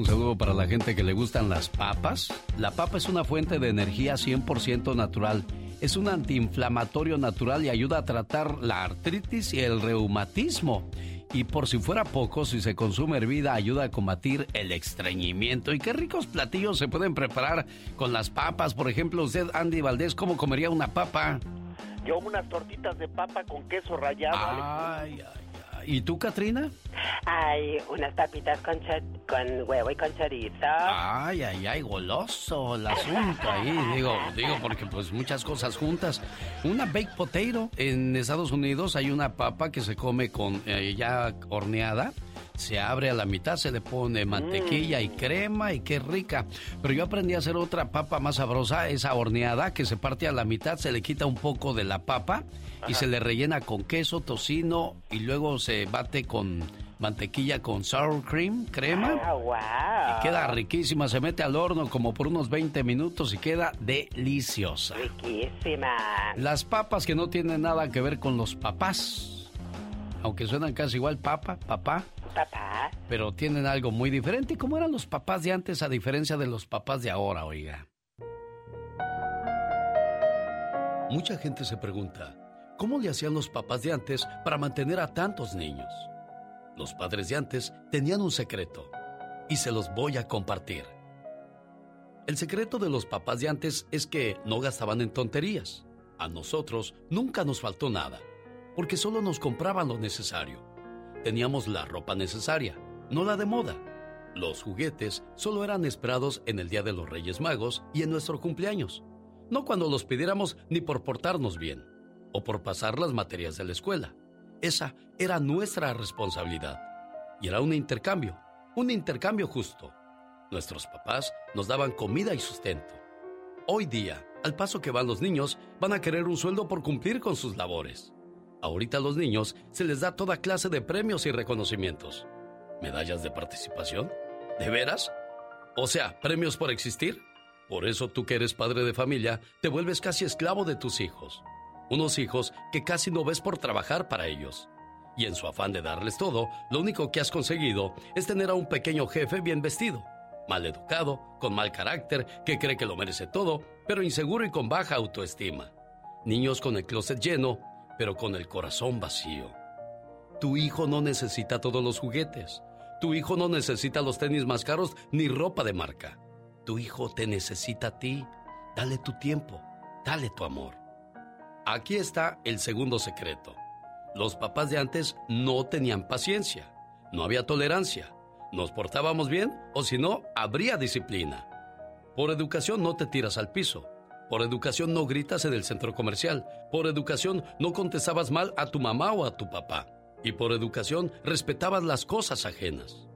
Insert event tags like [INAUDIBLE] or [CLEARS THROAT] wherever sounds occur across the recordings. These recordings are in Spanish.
Un saludo para la gente que le gustan las papas. La papa es una fuente de energía 100% natural. Es un antiinflamatorio natural y ayuda a tratar la artritis y el reumatismo. Y por si fuera poco, si se consume hervida, ayuda a combatir el estreñimiento. ¿Y qué ricos platillos se pueden preparar con las papas? Por ejemplo, usted, Andy Valdés, ¿cómo comería una papa? Yo unas tortitas de papa con queso rallado. Ay, ay. ¿Y tú, Katrina? Ay, unas papitas con, con huevo y con chorizo. Ay, ay, ay, goloso el asunto ahí. Digo, digo, porque pues muchas cosas juntas. Una baked potato. En Estados Unidos hay una papa que se come con eh, ya horneada se abre a la mitad, se le pone mantequilla y mm. crema y qué rica. Pero yo aprendí a hacer otra papa más sabrosa, esa horneada que se parte a la mitad, se le quita un poco de la papa y se le rellena con queso, tocino y luego se bate con mantequilla con sour cream, crema. Ah, y queda riquísima, se mete al horno como por unos 20 minutos y queda deliciosa. Riquísima. Las papas que no tienen nada que ver con los papás. Aunque suenan casi igual, papa, papá. Papá. Pero tienen algo muy diferente. ¿Cómo eran los papás de antes a diferencia de los papás de ahora, oiga? Mucha gente se pregunta, ¿cómo le hacían los papás de antes para mantener a tantos niños? Los padres de antes tenían un secreto y se los voy a compartir. El secreto de los papás de antes es que no gastaban en tonterías. A nosotros nunca nos faltó nada, porque solo nos compraban lo necesario teníamos la ropa necesaria, no la de moda. Los juguetes solo eran esperados en el Día de los Reyes Magos y en nuestro cumpleaños, no cuando los pidiéramos ni por portarnos bien o por pasar las materias de la escuela. Esa era nuestra responsabilidad. Y era un intercambio, un intercambio justo. Nuestros papás nos daban comida y sustento. Hoy día, al paso que van los niños, van a querer un sueldo por cumplir con sus labores. Ahorita a los niños se les da toda clase de premios y reconocimientos. ¿Medallas de participación? ¿De veras? O sea, premios por existir. Por eso tú que eres padre de familia, te vuelves casi esclavo de tus hijos. Unos hijos que casi no ves por trabajar para ellos. Y en su afán de darles todo, lo único que has conseguido es tener a un pequeño jefe bien vestido, mal educado, con mal carácter, que cree que lo merece todo, pero inseguro y con baja autoestima. Niños con el closet lleno pero con el corazón vacío. Tu hijo no necesita todos los juguetes. Tu hijo no necesita los tenis más caros ni ropa de marca. Tu hijo te necesita a ti. Dale tu tiempo, dale tu amor. Aquí está el segundo secreto. Los papás de antes no tenían paciencia, no había tolerancia. Nos portábamos bien o si no, habría disciplina. Por educación no te tiras al piso. Por educación no gritas en el centro comercial. Por educación no contestabas mal a tu mamá o a tu papá. Y por educación respetabas las cosas ajenas.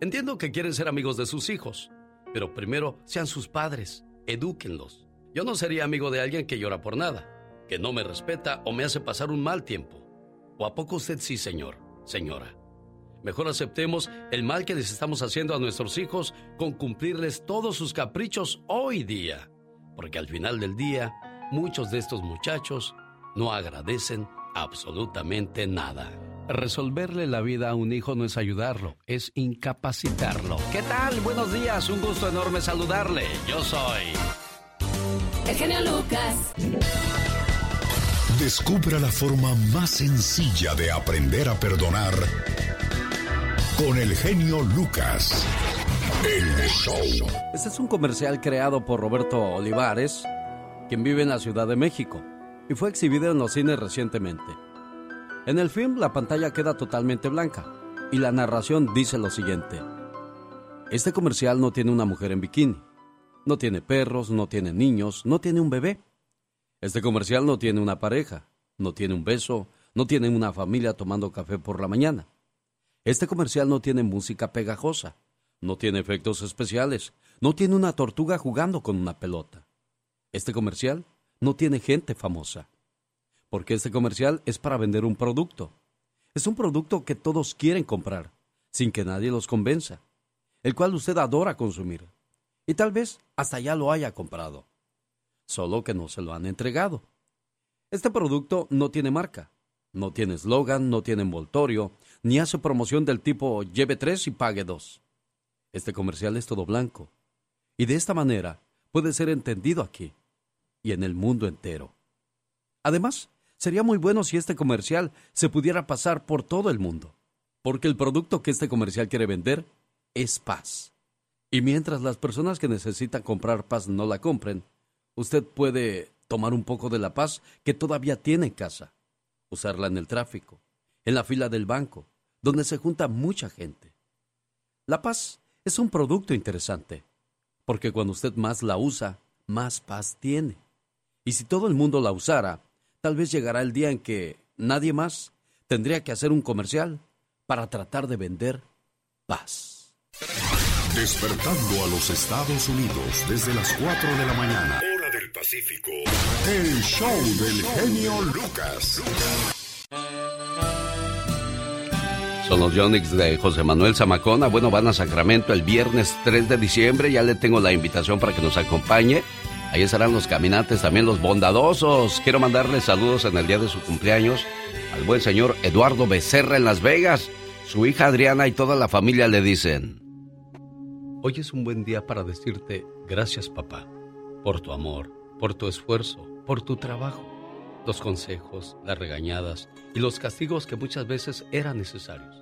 Entiendo que quieren ser amigos de sus hijos, pero primero sean sus padres, edúquenlos. Yo no sería amigo de alguien que llora por nada, que no me respeta o me hace pasar un mal tiempo. ¿O a poco usted sí, señor, señora? Mejor aceptemos el mal que les estamos haciendo a nuestros hijos con cumplirles todos sus caprichos hoy día porque al final del día muchos de estos muchachos no agradecen absolutamente nada. Resolverle la vida a un hijo no es ayudarlo, es incapacitarlo. ¿Qué tal? Buenos días, un gusto enorme saludarle. Yo soy... El genio Lucas. Descubra la forma más sencilla de aprender a perdonar con el genio Lucas. Este es un comercial creado por Roberto Olivares, quien vive en la Ciudad de México, y fue exhibido en los cines recientemente. En el film la pantalla queda totalmente blanca y la narración dice lo siguiente. Este comercial no tiene una mujer en bikini, no tiene perros, no tiene niños, no tiene un bebé. Este comercial no tiene una pareja, no tiene un beso, no tiene una familia tomando café por la mañana. Este comercial no tiene música pegajosa, no tiene efectos especiales. No tiene una tortuga jugando con una pelota. Este comercial no tiene gente famosa. Porque este comercial es para vender un producto. Es un producto que todos quieren comprar, sin que nadie los convenza. El cual usted adora consumir. Y tal vez hasta ya lo haya comprado. Solo que no se lo han entregado. Este producto no tiene marca. No tiene eslogan, no tiene envoltorio, ni hace promoción del tipo lleve tres y pague dos. Este comercial es todo blanco. Y de esta manera puede ser entendido aquí y en el mundo entero. Además, sería muy bueno si este comercial se pudiera pasar por todo el mundo, porque el producto que este comercial quiere vender es paz. Y mientras las personas que necesitan comprar paz no la compren, usted puede tomar un poco de la paz que todavía tiene en casa, usarla en el tráfico, en la fila del banco, donde se junta mucha gente. La paz es un producto interesante, porque cuando usted más la usa, más paz tiene. Y si todo el mundo la usara, tal vez llegará el día en que nadie más tendría que hacer un comercial para tratar de vender paz. Despertando a los Estados Unidos desde las 4 de la mañana. Hora del Pacífico. El show del genio Lucas. Son los Yonix de José Manuel Zamacona. Bueno, van a Sacramento el viernes 3 de diciembre. Ya le tengo la invitación para que nos acompañe. Ahí estarán los caminantes, también los bondadosos. Quiero mandarle saludos en el día de su cumpleaños al buen señor Eduardo Becerra en Las Vegas. Su hija Adriana y toda la familia le dicen. Hoy es un buen día para decirte gracias papá, por tu amor, por tu esfuerzo, por tu trabajo, los consejos, las regañadas y los castigos que muchas veces eran necesarios.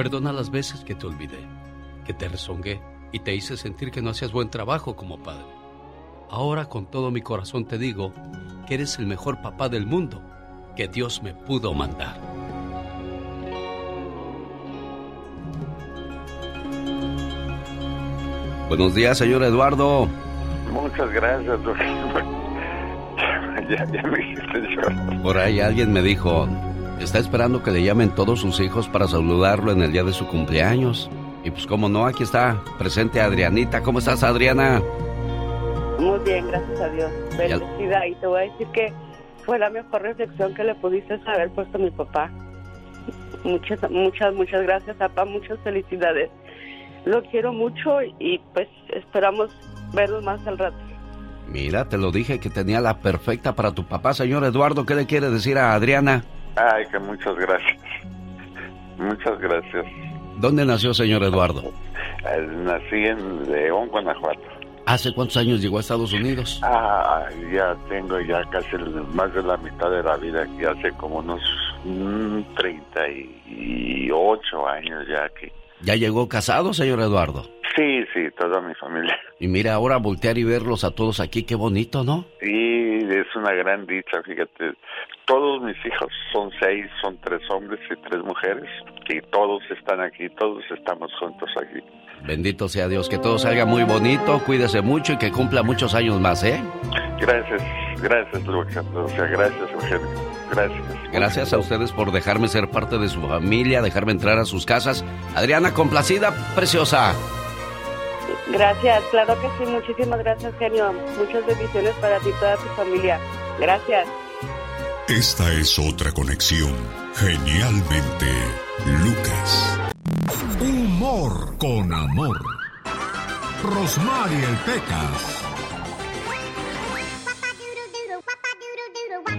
perdona las veces que te olvidé, que te rezongué y te hice sentir que no hacías buen trabajo como padre. Ahora con todo mi corazón te digo que eres el mejor papá del mundo que Dios me pudo mandar. Buenos días, señor Eduardo. Muchas gracias, doctor. [LAUGHS] Ya, ya me hiciste llorar. Por ahí alguien me dijo, está esperando que le llamen todos sus hijos para saludarlo en el día de su cumpleaños. Y pues como no, aquí está presente Adrianita. ¿Cómo estás, Adriana? Muy bien, gracias a Dios. Bendecida. Y te voy a decir que fue la mejor reflexión que le pudiste haber puesto a mi papá. Muchas, muchas, muchas gracias, papá. Muchas felicidades. Lo quiero mucho y pues esperamos vernos más al rato. Mira, te lo dije que tenía la perfecta para tu papá, señor Eduardo. ¿Qué le quiere decir a Adriana? Ay, que muchas gracias. Muchas gracias. ¿Dónde nació, señor Eduardo? Eh, Nací en León, Guanajuato. ¿Hace cuántos años llegó a Estados Unidos? Ah, ya tengo ya casi más de la mitad de la vida aquí, hace como unos mm, 38 años ya que... ¿Ya llegó casado, señor Eduardo? Sí, sí, toda mi familia. [LAUGHS] Y mira, ahora voltear y verlos a todos aquí, qué bonito, ¿no? Sí, es una gran dicha, fíjate. Todos mis hijos son seis, son tres hombres y tres mujeres, y todos están aquí, todos estamos juntos aquí. Bendito sea Dios, que todo salga muy bonito, cuídese mucho y que cumpla muchos años más, ¿eh? Gracias, gracias, Lucas. O sea, gracias, Eugenio. Gracias. Gracias a ustedes por dejarme ser parte de su familia, dejarme entrar a sus casas. Adriana, complacida, preciosa. Gracias, claro que sí. Muchísimas gracias, genio. Muchas bendiciones para ti y toda tu familia. Gracias. Esta es otra conexión. Genialmente, Lucas. Humor con amor. Rosmarie el Pecas.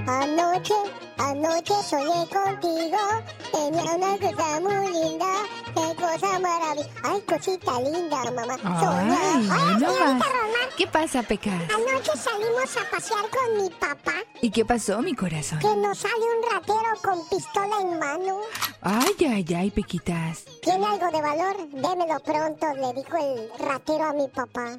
Anoche, anoche soñé contigo, tenía una cosa muy linda, qué cosa maravillosa. Ay, cosita linda, mamá. Soñé. Ay, Ay, no señorita más. Román, ¿Qué pasa, Pecas? anoche salimos a pasear con mi papá, ¿Y qué pasó, mi corazón? que nos sale un ratero con pistola en mano. Ay, ay, ay, Pequitas. ¿Tiene algo de valor? Démelo pronto, le dijo el ratero a mi papá.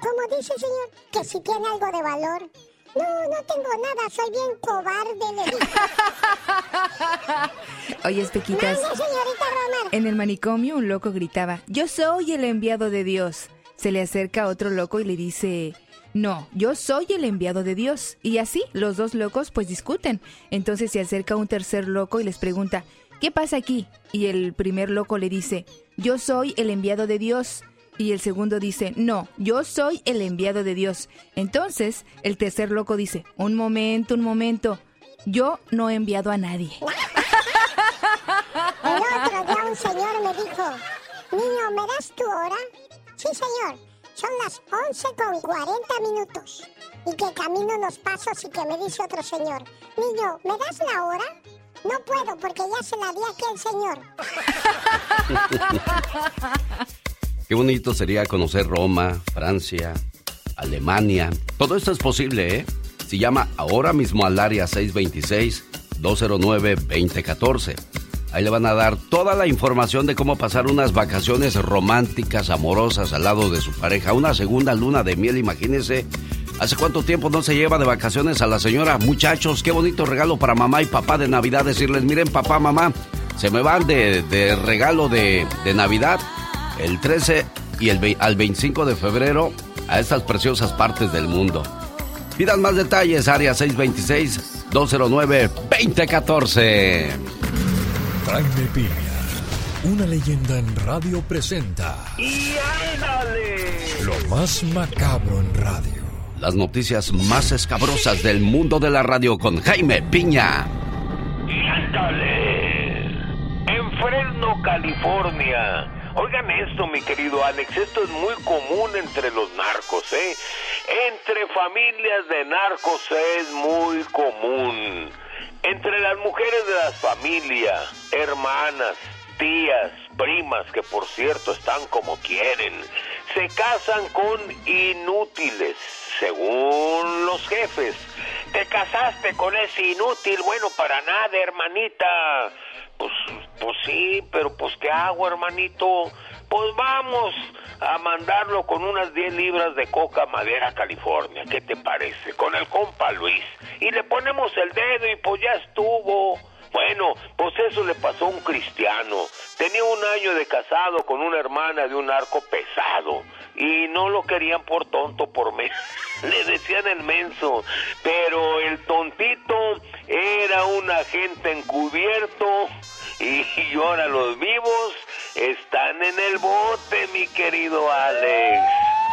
¿Cómo dice, señor? Que si tiene algo de valor. No, no tengo nada, soy bien cobarde, le dijo. [LAUGHS] Oye, Pequitas, Mande, señorita Román. en el manicomio un loco gritaba, yo soy el enviado de Dios. Se le acerca otro loco y le dice, no, yo soy el enviado de Dios. Y así los dos locos pues discuten. Entonces se acerca un tercer loco y les pregunta, ¿qué pasa aquí? Y el primer loco le dice, yo soy el enviado de Dios. Y el segundo dice, no, yo soy el enviado de Dios. Entonces, el tercer loco dice, un momento, un momento, yo no he enviado a nadie. [LAUGHS] El otro día un señor me dijo, niño, ¿me das tu hora? Sí, señor, son las 11 con 40 minutos. Y que camino unos pasos y que me dice otro señor, niño, ¿me das la hora? No puedo porque ya se la di aquí al señor. [LAUGHS] Qué bonito sería conocer Roma, Francia, Alemania. Todo esto es posible, ¿eh? Si llama ahora mismo al área 626-209-2014. Ahí le van a dar toda la información de cómo pasar unas vacaciones románticas, amorosas al lado de su pareja. Una segunda luna de miel, imagínese. ¿Hace cuánto tiempo no se lleva de vacaciones a la señora? Muchachos, qué bonito regalo para mamá y papá de Navidad. Decirles, miren papá, mamá, se me van de, regalo de, Navidad el 13 y el, al 25 de febrero a estas preciosas partes del mundo. Pidan más detalles, área 626-209-2014. Jaime Piña, una leyenda en radio presenta. ¡Y ándale! Lo más macabro en radio. Las noticias más escabrosas del mundo de la radio con Jaime Piña. ¡Y ándale! En Fresno, California. Oigan esto, mi querido Alex, esto es muy común entre los narcos, ¿eh? Entre familias de narcos es muy común. Entre las mujeres de la familia, hermanas, tías, primas, que por cierto están como quieren, se casan con inútiles, según los jefes. Te casaste con ese inútil, bueno, para nada, hermanita. Pues, pues sí, pero pues ¿qué hago, hermanito? Pues vamos a mandarlo con unas 10 libras de coca madera California. ¿Qué te parece? Con el compa Luis. Y le ponemos el dedo y pues ya estuvo. Bueno, pues eso le pasó a un cristiano. Tenía un año de casado con una hermana de un arco pesado y no lo querían por tonto, por mes. [LAUGHS] Le decían el menso, pero el tontito era un agente encubierto y ahora los vivos están en el bote, mi querido Alex.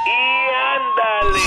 Y ándale,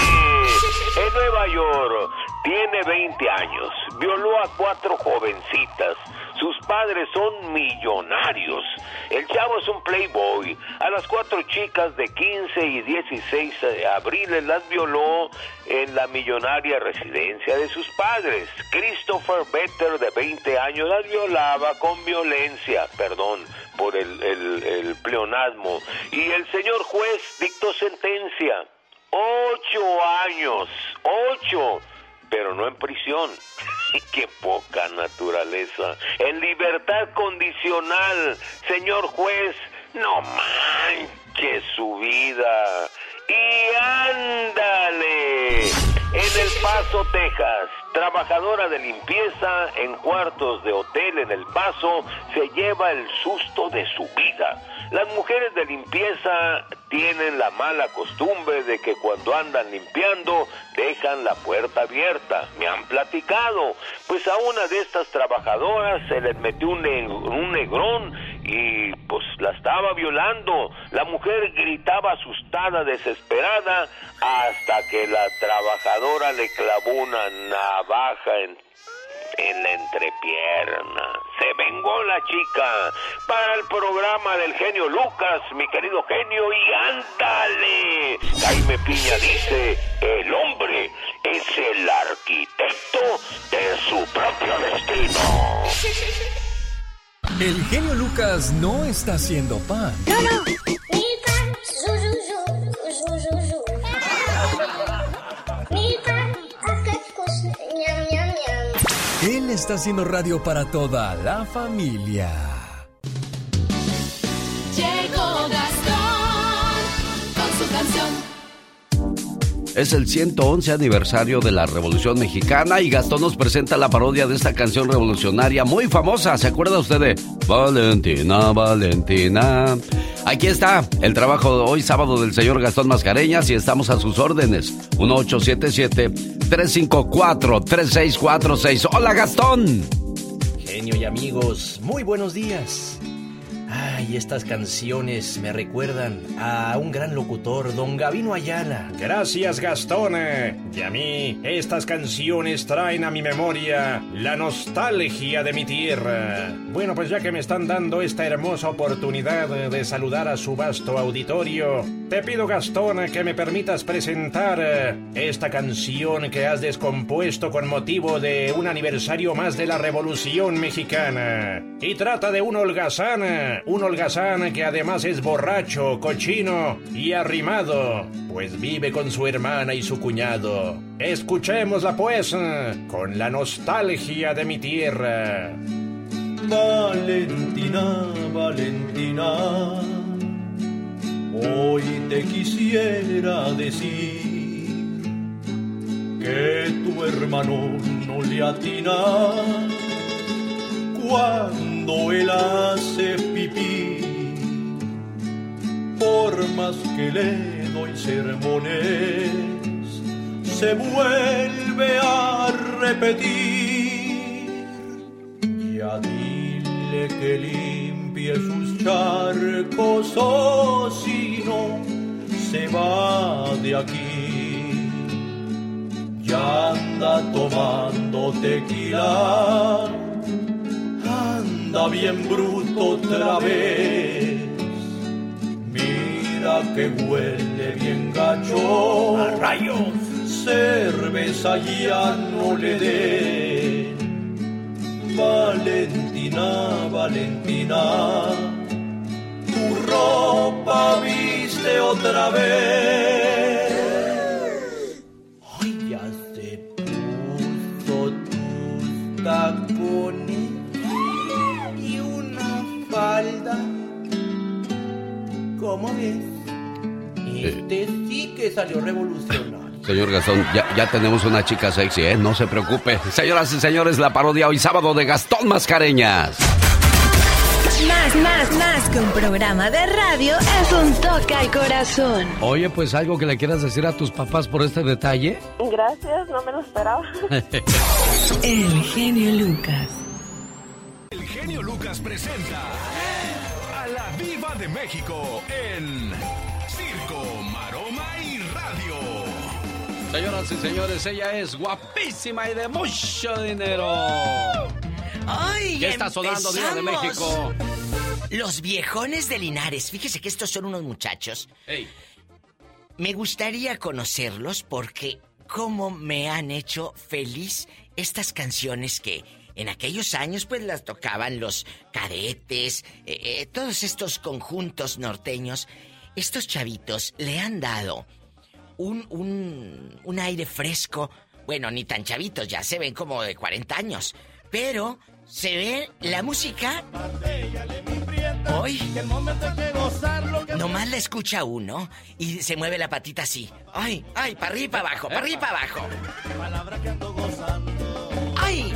en Nueva York tiene 20 años, violó a cuatro jovencitas. Sus padres son millonarios. El chavo es un playboy. A las cuatro chicas de 15 y 16 abril las violó en la millonaria residencia de sus padres. Christopher Better, de 20 años, las violaba con violencia, perdón por el, el pleonasmo. Y el señor juez dictó sentencia. Ocho años, ocho pero no en prisión. [LAUGHS] ¡Qué poca naturaleza! En libertad condicional, señor juez, no manche su vida. Y ándale. En El Paso, Texas, trabajadora de limpieza en cuartos de hotel en El Paso se lleva el susto de su vida las mujeres de limpieza tienen la mala costumbre de que cuando andan limpiando dejan la puerta abierta. Me han platicado. Pues a una de estas trabajadoras se les metió un, un negrón y pues la estaba violando. La mujer gritaba asustada, desesperada, hasta que la trabajadora le clavó una navaja en en la entrepierna. Se vengó la chica para el programa del genio Lucas, mi querido genio, y ándale. Jaime Piña dice, el hombre es el arquitecto de su propio destino. [LAUGHS] El genio Lucas no está haciendo pan. No, no. Él está haciendo radio para toda la familia. Llegó Gastón con su canción. Es el 111 aniversario de la Revolución Mexicana y Gastón nos presenta la parodia de esta canción revolucionaria muy famosa. ¿Se acuerda usted de Valentina, Valentina? Aquí está el trabajo de hoy, sábado, del señor Gastón Mascareñas y estamos a sus órdenes. 1877-354-3646. Hola Gastón. Genio y amigos, muy buenos días. Ay, estas canciones me recuerdan a un gran locutor, don Gavino Ayala. Gracias, Gastón. Y a mí, estas canciones traen a mi memoria la nostalgia de mi tierra. Bueno, pues ya que me están dando esta hermosa oportunidad de saludar a su vasto auditorio, te pido, Gastón, que me permitas presentar esta canción que has descompuesto con motivo de un aniversario más de la Revolución Mexicana. Y trata de un holgazán, un holgazán que además es borracho, cochino y arrimado, pues vive con su hermana y su cuñado. Escuchémosla pues, con la nostalgia de mi tierra. Valentina, Valentina, hoy te quisiera decir que tu hermano no le atina él hace pipí. Por más que le doy sermones, se vuelve a repetir. Ya dile que limpie sus charcos o si no, se va de aquí. Ya anda tomando tequila anda bien bruto otra vez. Mira que huele bien gacho. ¡A rayos! Cerveza ya no le dé. Valentina, Valentina, tu ropa viste otra vez. Ay, ya se puso tus tacones ¿Cómo ves? Este sí que salió revolucionario. Señor Gastón, ya, ya tenemos una chica sexy, ¿eh? No se preocupe. Señoras y señores, la parodia hoy sábado de Gastón Mascareñas. Más, más, más que un programa de radio es un toque al corazón. Oye, pues algo que le quieras decir a tus papás por este detalle. Gracias, no me lo esperaba. [LAUGHS] El genio Lucas. El genio Lucas presenta la Viva de México en Circo, Maroma y Radio. Señoras y señores, ella es guapísima y de mucho dinero. ¡Ay! ¿Qué está sonando Viva de. México? Los viejones de Linares. Fíjese que estos son unos muchachos. Me gustaría conocerlos porque cómo me han hecho feliz estas canciones que en aquellos años pues las tocaban los cadetes, eh, eh, todos estos conjuntos norteños. Estos chavitos le han dado un, un, un aire fresco. Bueno, ni tan chavitos, ya se ven como de 40 años. Pero se ve la música. Hoy. Nomás la escucha uno y se mueve la patita así. Ay, ay, para arriba y para abajo, para arriba y para abajo. ¡Ay!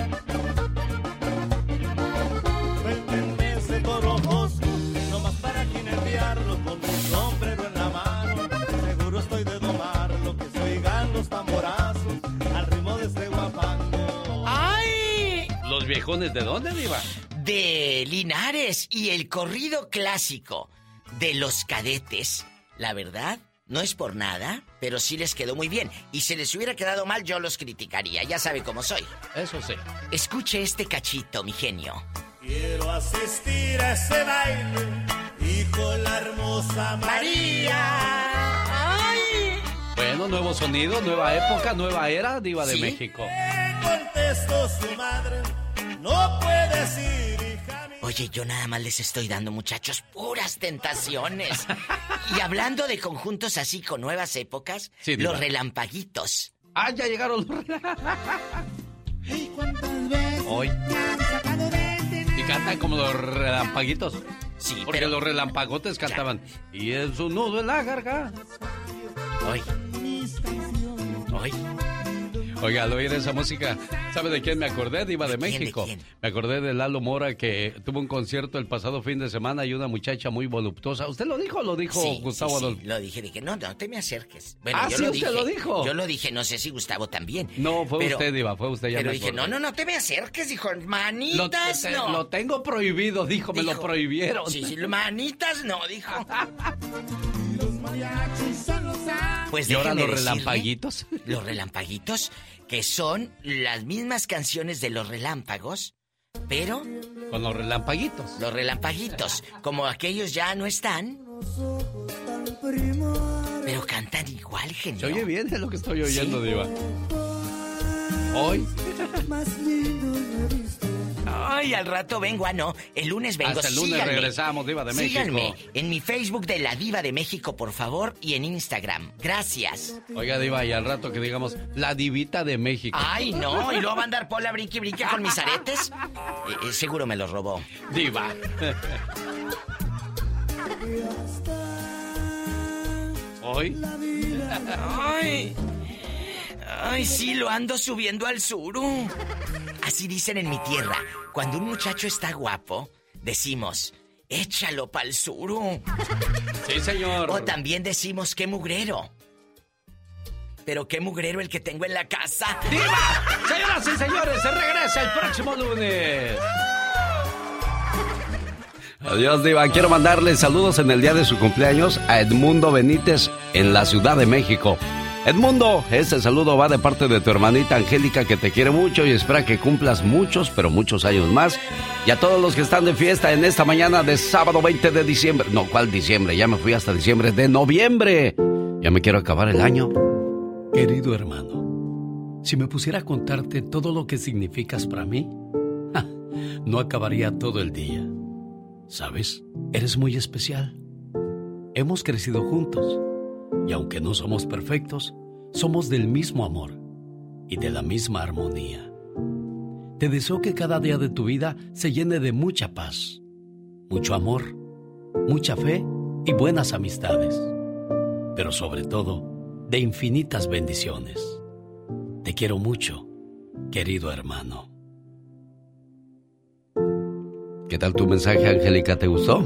Viejones de dónde, Diva? De Linares y el corrido clásico de los cadetes. La verdad, no es por nada, pero sí les quedó muy bien. Y si les hubiera quedado mal, yo los criticaría. Ya sabe cómo soy. Eso sí. Escuche este cachito, mi genio. Quiero asistir a ese baile y con la hermosa María. ¡Ay! Bueno, nuevo sonido, nueva época, nueva era, Diva de. México. Contestó su madre, no puedes ir, hija mía. Oye, yo nada más les estoy dando, muchachos, puras tentaciones. y hablando de conjuntos así con nuevas épocas, Sí, los relampaguitos. Ah, ya llegaron los Hoy. Y cantan como los relampaguitos. Sí, Porque pero- los relampagotes cantaban. Y es un nudo en la garganta. Hoy. Hoy. Oiga, al oír esa música, ¿sabe de quién me acordé? Diva de, México. Me acordé de Lalo Mora que tuvo un concierto el pasado fin de semana y una muchacha muy voluptuosa. ¿Usted lo dijo o lo dijo Gustavo sí, Adolfo? Lo dije, dije, no, no te me acerques. Bueno, ah, yo sí, lo usted dije, lo dijo. Yo lo dije, no sé si Gustavo también. No, fue Pero- usted, Diva, fue usted. Ya Pero me dije, no, no, no te me acerques, dijo, Lo, manitas, te- no. lo tengo prohibido, dijo, me lo prohibieron. Sí, sí, manitas no, dijo. [LAUGHS] Pues ¿Y ahora los decirle, relampaguitos? Los relampaguitos, que son las mismas canciones de los relámpagos, pero Con los relampaguitos. los relampaguitos, como aquellos ya no están, pero cantan igual, genio. Se oye bien es lo que estoy oyendo, Diva. Hoy. [LAUGHS] Ay, al rato vengo, ah, no. El lunes vengo. Hasta el lunes Síganme. regresamos, Diva de México. Síganme en mi Facebook de La Diva de México, por favor, y en Instagram. Gracias. Oiga, Diva, y al rato que digamos, la divita de México. Ay, no, y luego va a andar Pola brinque brinque con mis aretes. Eh, eh, seguro me los robó. Diva. Hoy. Ay. Ay, sí, lo ando subiendo al suru. Así dicen en mi tierra. Cuando un muchacho está guapo, decimos, échalo pa'l suru. Sí, señor. O también decimos, qué mugrero. Pero qué mugrero el que tengo en la casa. ¡Diva! Señoras y señores, se regresa el próximo lunes. Adiós, Diva. Quiero mandarle saludos en el día de su cumpleaños a Edmundo Benítez en la Ciudad de México. Edmundo, este saludo va de parte de tu hermanita Angélica que te quiere mucho y espera que cumplas muchos, pero muchos años más. Y a todos los que están de fiesta en esta mañana de sábado 20 de diciembre. No, ¿cuál diciembre? Ya me fui hasta diciembre de noviembre. Ya me quiero acabar el año. Querido hermano, si me pusiera a contarte todo lo que significas para mí, ja, no acabaría todo el día. ¿Sabes? Eres muy especial. Hemos crecido juntos y aunque no somos perfectos, somos del mismo amor y de la misma armonía. Te deseo que cada día de tu vida se llene de mucha paz, mucho amor, mucha fe y buenas amistades, pero sobre todo de infinitas bendiciones. Te quiero mucho, querido hermano. ¿Qué tal tu mensaje, Angélica? ¿Te gustó?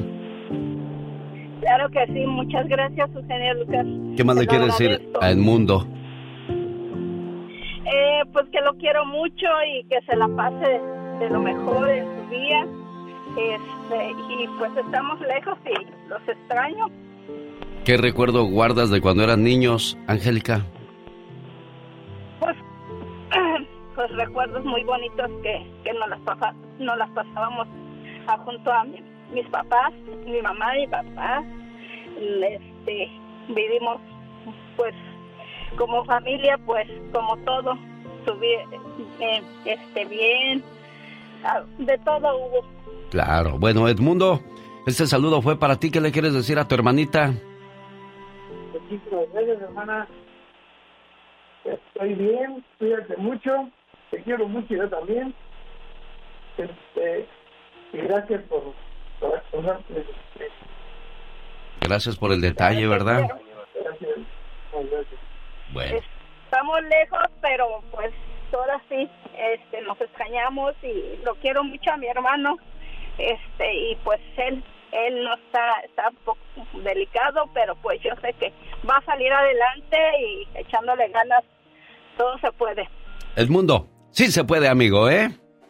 Claro que sí, muchas gracias, Eugenia Lucas. ¿Qué más Te le lo quieres decir agradezco. a Edmundo? Eh, pues que lo quiero mucho y que se la pase de lo mejor en su día. Este, y pues estamos lejos y los extraño. ¿Qué recuerdo guardas de cuando eran niños, Angélica? Pues, [CLEARS THROAT] pues recuerdos muy bonitos que, que nos, las pasa- nos las pasábamos a- junto a mi- mis papás, mi mamá y papá. Este, vivimos pues como familia, pues como todo, eh, este, bien, ah, de todo hubo. Claro. Bueno, Edmundo, este saludo fue para ti. ¿Qué le quieres decir a tu hermanita? Muchísimas gracias, hermana. Estoy bien, cuídate mucho. Te quiero mucho yo también. Este, y gracias por, por acordarte. Este, Gracias por el detalle, ¿verdad? Bueno. Estamos lejos, pero pues ahora sí, este, nos extrañamos y lo quiero mucho a mi hermano, este, y pues él, él no está, está un poco delicado, pero pues yo sé que va a salir adelante y echándole ganas, todo se puede. Edmundo, sí se puede, amigo, ¿eh?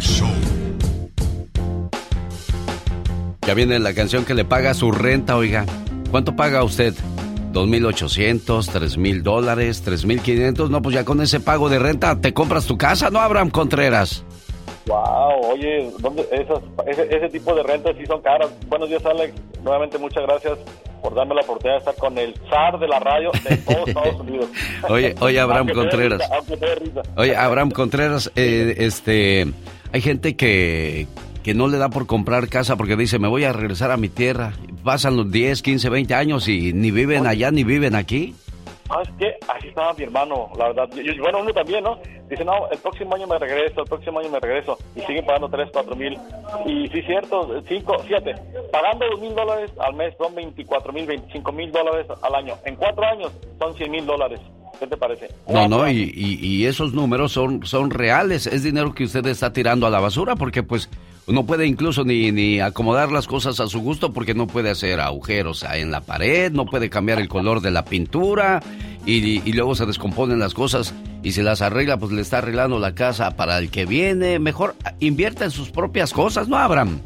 Show. Ya viene la canción que le paga su renta, oiga. ¿Cuánto paga usted? ¿2.800, 3.000 dólares, 3.500? No, pues ya con ese pago de renta te compras tu casa, ¿no, Abraham Contreras? Wow, oye, ¿dónde esas, ese, ese tipo de rentas sí son caras. Buenos días, Alex. Nuevamente, muchas gracias por darme la oportunidad de estar con el zar de la radio de todos [LAUGHS] Estados Unidos. Oye, oye Abraham Contreras. risa. Oye, Abraham Contreras, eh, este, hay gente que, que no le da por comprar casa porque dice, me voy a regresar a mi tierra. Pasan los 10, 15, 20 años y ni viven allá ni viven aquí. ¿Sabes qué? Así estaba mi hermano, la verdad. Yo- bueno, uno también, ¿no? Dice, no, el próximo año me regreso, el próximo año me regreso. Y siguen pagando 3, 4 mil. Y sí, cierto, 5, 7. Pagando 2 mil dólares al mes son 24 mil, 25 mil dólares al año. En 4 años son 100 mil dólares. ¿Qué te parece? No, no, y, y- y esos números son, son reales. Es dinero que usted está tirando a la basura porque pues no puede incluso ni, ni acomodar las cosas a su gusto porque no puede hacer agujeros en la pared, no puede cambiar el color de la pintura y, y luego se descomponen las cosas y si las arregla pues le está arreglando la casa para el que viene. Mejor invierta en sus propias cosas, ¿no, Abraham?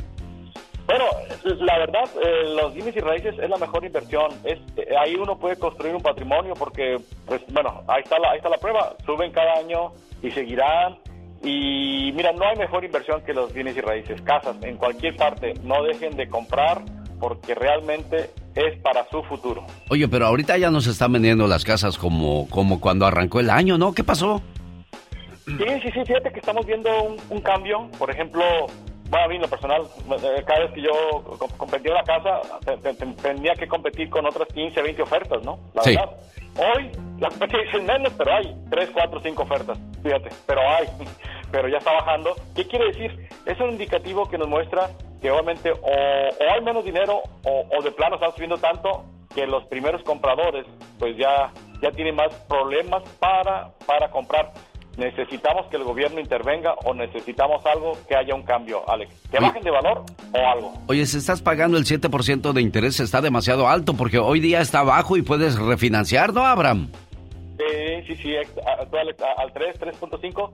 Bueno, la verdad, eh, los bienes y raíces es la mejor inversión. Es, eh, ahí uno puede construir un patrimonio porque, pues, bueno, ahí está, la, ahí está la prueba. Suben cada año y seguirán. Y mira, no hay mejor inversión que los bienes y raíces. Casas, en cualquier parte, no dejen de comprar porque realmente es para su futuro. Oye, pero ahorita ya no se están vendiendo las casas como, como cuando arrancó el año, ¿no? ¿Qué pasó? Sí, sí, sí, fíjate que estamos viendo un, un cambio. Por ejemplo, bueno, a mí en lo personal, eh, cada vez que yo co- competía en la casa, te- te- te- tenía que competir con otras 15, 20 ofertas, ¿no? La Sí. verdad. Hoy la competencia es menos, pero hay 3, 4, 5 ofertas, fíjate, pero hay, [LAUGHS] pero ya está bajando. ¿Qué quiere decir? Es un indicativo que nos muestra que obviamente o, o hay menos dinero o, o de plano están subiendo tanto que los primeros compradores pues ya, ya tienen más problemas para, para comprar. Necesitamos que el gobierno intervenga o necesitamos algo que haya un cambio, Alex. Que bajen de valor o algo. Oye, si estás pagando el 7% de interés está demasiado alto porque hoy día está bajo y puedes refinanciar, ¿no, Abraham? Sí, sí, sí, ex- a- tú, Alex, a- al 3, 3.5,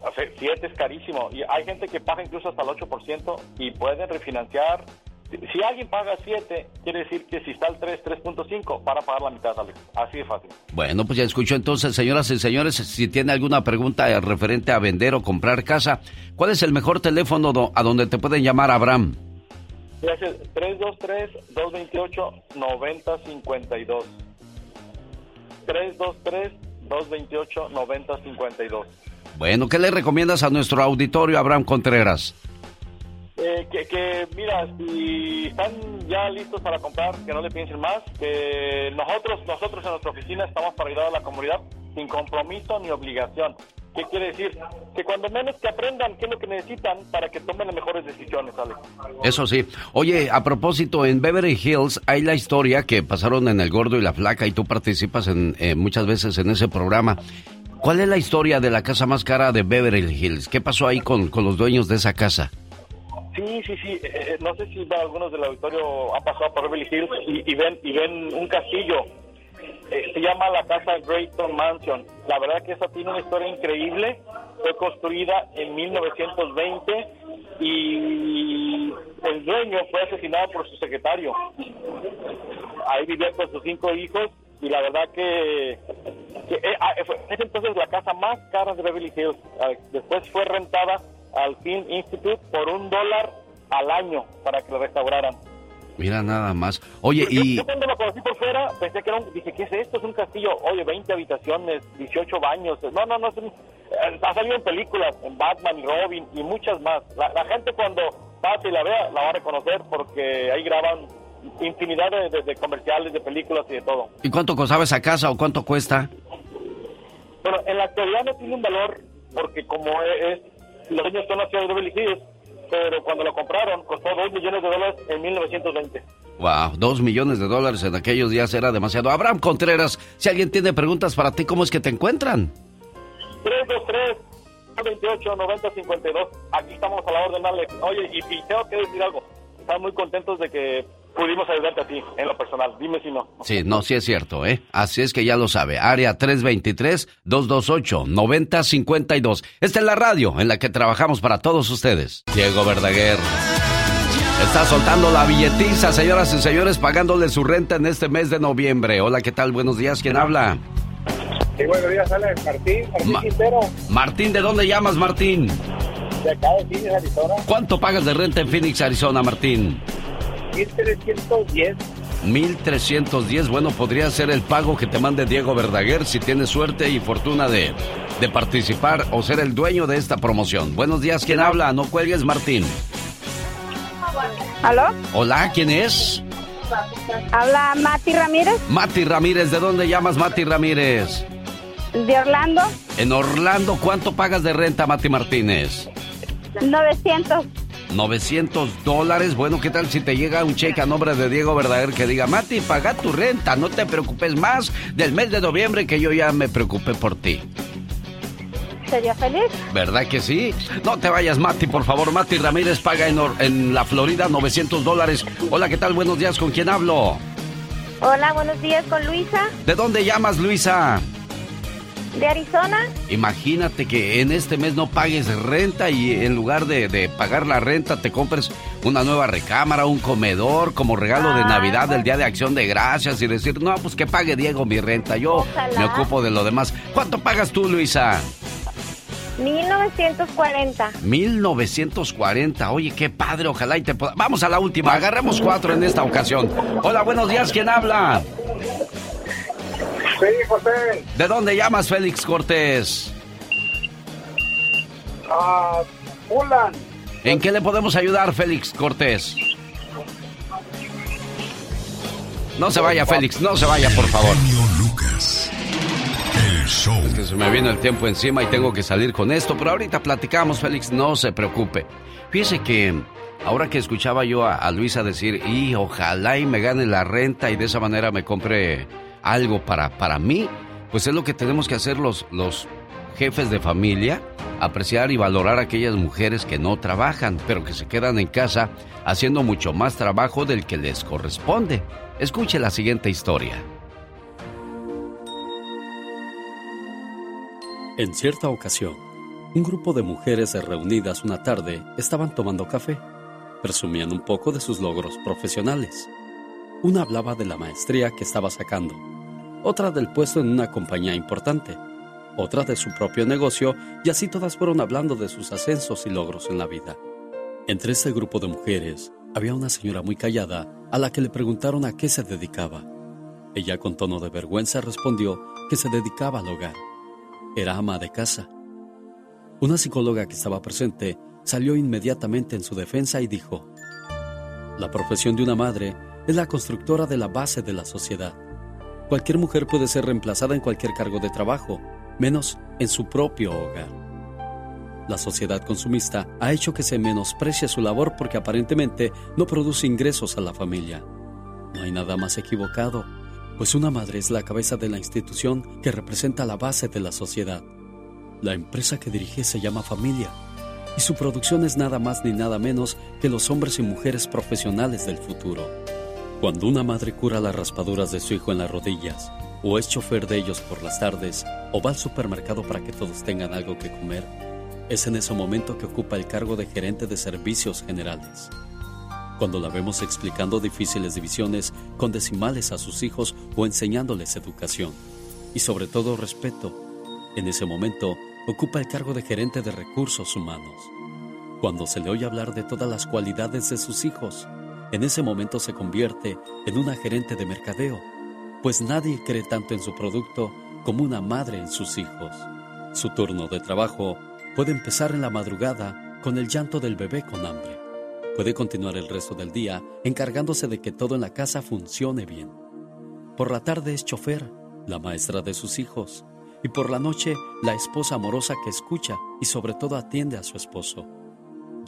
o sea, 7 es carísimo. Y hay gente que paga incluso hasta el 8% y pueden refinanciar. Si- alguien paga 7, quiere decir que si está al 3, 3.5, para pagar la mitad, Alex. Así de fácil. Bueno, pues ya escuchó entonces, señoras y señores, si tiene alguna pregunta referente a vender o comprar casa, ¿cuál es el mejor teléfono a donde te pueden llamar, Abraham? Gracias. 323-228-9052. 323-228-9052. Bueno, ¿qué le recomiendas a nuestro auditorio, Abraham Contreras? Eh, que, que, mira, si están ya listos para comprar, que no le piensen más, que nosotros, nosotros en nuestra oficina estamos para ayudar a la comunidad sin compromiso ni obligación. ¿Qué quiere decir? Que cuando menos que aprendan qué es lo que necesitan para que tomen las mejores decisiones, Alex. Eso sí. Oye, a propósito, en Beverly Hills hay la historia que pasaron en El Gordo y la Flaca y tú participas en, eh, muchas veces en ese programa. ¿Cuál es la historia de la casa más cara de Beverly Hills? ¿Qué pasó ahí con, con los dueños de esa casa? Sí, sí, sí. Eh, eh, no sé si algunos del auditorio han pasado por Beverly Hills y, ven y ven un castillo. Eh, se llama la casa Grayson Mansion. La verdad que esa tiene una historia increíble. Fue construida en 1920 y el dueño fue asesinado por su secretario. Ahí vivía con sus cinco hijos y la verdad que, eh, ah, fue en ese entonces la casa más cara de Beverly Hills. Ah, Después fue rentada al Film Institute por un dólar al año para que lo restauraran. Mira nada más. Oye, Yo- y Yo cuando lo conocí por fuera pensé que era un... Dije, ¿qué es esto? Es un castillo. Oye, 20 habitaciones, 18 baños. No, no, no. es un- eh, ha salido en películas, en Batman y Robin y muchas más. La, la gente cuando pase y la vea la va a reconocer porque ahí graban infinidad de, de- de comerciales, de películas y de todo. ¿y cuánto costaba esa casa o cuánto cuesta? Bueno, en la actualidad no tiene un valor porque como es... Los dueños son de Beverly Hills, pero cuando lo compraron costó 2 millones de dólares en 1920. Wow, dos millones de dólares en aquellos días era demasiado. Abraham Contreras, si alguien tiene preguntas para ti, ¿cómo es que te encuentran? 323-28-9052. Aquí estamos a la orden, Alex. Oye, y, y tengo que decir algo. Estamos muy contentos de que pudimos ayudarte a ti, en lo personal. Dime si no. Sí, no, sí es cierto, ¿eh? Así es que ya lo sabe. Área 323-228-9052. Esta es la radio en la que trabajamos para todos ustedes. Diego Verdaguer. Está soltando la billetiza, señoras y señores, pagándole su renta en este mes de noviembre. Hola, ¿qué tal? Buenos días, ¿quién habla? Sí, buenos días, Alex. Martín, Martín Ma- Quintero, Martín, ¿de dónde llamas, Martín? de acá de Phoenix, Arizona. ¿Cuánto pagas de renta en Phoenix, Arizona, Martín? 1310. 1310, bueno, podría ser el pago que te mande Diego Verdaguer si tienes suerte y fortuna de, de participar o ser el dueño de esta promoción. Buenos días, ¿quién habla? No cuelgues, Martín. ¿Aló? Hola, ¿quién es? Habla Mati Ramírez Mati Ramírez, ¿de dónde llamas Mati Ramírez? de Orlando. En Orlando, ¿cuánto pagas de renta, Mati Martínez? 900. 900 dólares. Bueno, ¿qué tal si te llega un cheque a nombre de Diego Verdaguer que diga, Mati, paga tu renta, no te preocupes más del mes de noviembre que yo ya me preocupé por ti? ¿Sería feliz? ¿Verdad que sí? No te vayas, Mati, por favor. Mati Ramírez paga en, en la Florida 900 dólares. Hola, ¿qué tal? Buenos días, ¿con quién hablo? Hola, buenos días con Luisa ¿De dónde llamas, Luisa? De Arizona. Imagínate que en este mes no pagues renta y en lugar de, de pagar la renta te compres una nueva recámara, un comedor como regalo de Navidad del Día de Acción de Gracias y decir, no, pues que pague Diego mi renta, yo Ojalá. me ocupo de lo demás. ¿Cuánto pagas tú, Luisa? 1940. 1940. Oye, qué padre, ojalá y te pueda... Vamos a la última, agarremos cuatro en esta ocasión. Hola, buenos días, ¿quién habla? Sí, José. ¿De dónde llamas, Félix Cortés? Ah, Pulan. ¿En qué le podemos ayudar, Félix Cortés? No se vaya, Félix, no se vaya, por favor. Lucas. El show. Es que se me viene el tiempo encima y tengo que salir con esto, pero ahorita platicamos, Félix, no se preocupe. Fíjese que ahora que escuchaba yo a, a Luisa decir, y ojalá y me gane la renta y de esa manera me compre algo para, para mí, pues es lo que tenemos que hacer los, los jefes de familia, apreciar y valorar a aquellas mujeres que no trabajan, pero que se quedan en casa haciendo mucho más trabajo del que les corresponde. Escuche la siguiente historia. En cierta ocasión, un grupo de mujeres reunidas una tarde estaban tomando café. Presumían un poco de sus logros profesionales. Una hablaba de la maestría que estaba sacando, otra del puesto en una compañía importante, otra de su propio negocio y así todas fueron hablando de sus ascensos y logros en la vida. Entre este grupo de mujeres había una señora muy callada a la que le preguntaron a qué se dedicaba. Ella con tono de vergüenza respondió que se dedicaba al hogar. Era ama de casa. Una psicóloga que estaba presente salió inmediatamente en su defensa y dijo, La profesión de una madre es la constructora de la base de la sociedad. Cualquier mujer puede ser reemplazada en cualquier cargo de trabajo, menos en su propio hogar. La sociedad consumista ha hecho que se menosprecie su labor porque aparentemente no produce ingresos a la familia. No hay nada más equivocado, pues una madre es la cabeza de la institución que representa la base de la sociedad. La empresa que dirige se llama familia y su producción es nada más ni nada menos que los hombres y mujeres profesionales del futuro. Cuando una madre cura las raspaduras de su hijo en las rodillas, o es chofer de ellos por las tardes, o va al supermercado para que todos tengan algo que comer, es en ese momento que ocupa el cargo de gerente de servicios generales. Cuando la vemos explicando difíciles divisiones con decimales a sus hijos o enseñándoles educación, y sobre todo respeto, en ese momento ocupa el cargo de gerente de recursos humanos. Cuando se le oye hablar de todas las cualidades de sus hijos, en ese momento se convierte en una gerente de mercadeo, pues nadie cree tanto en su producto como una madre en sus hijos. Su turno de trabajo puede empezar en la madrugada con el llanto del bebé con hambre. Puede continuar el resto del día encargándose de que todo en la casa funcione bien. Por la tarde es chofer, la maestra de sus hijos, y por la noche la esposa amorosa que escucha y sobre todo atiende a su esposo.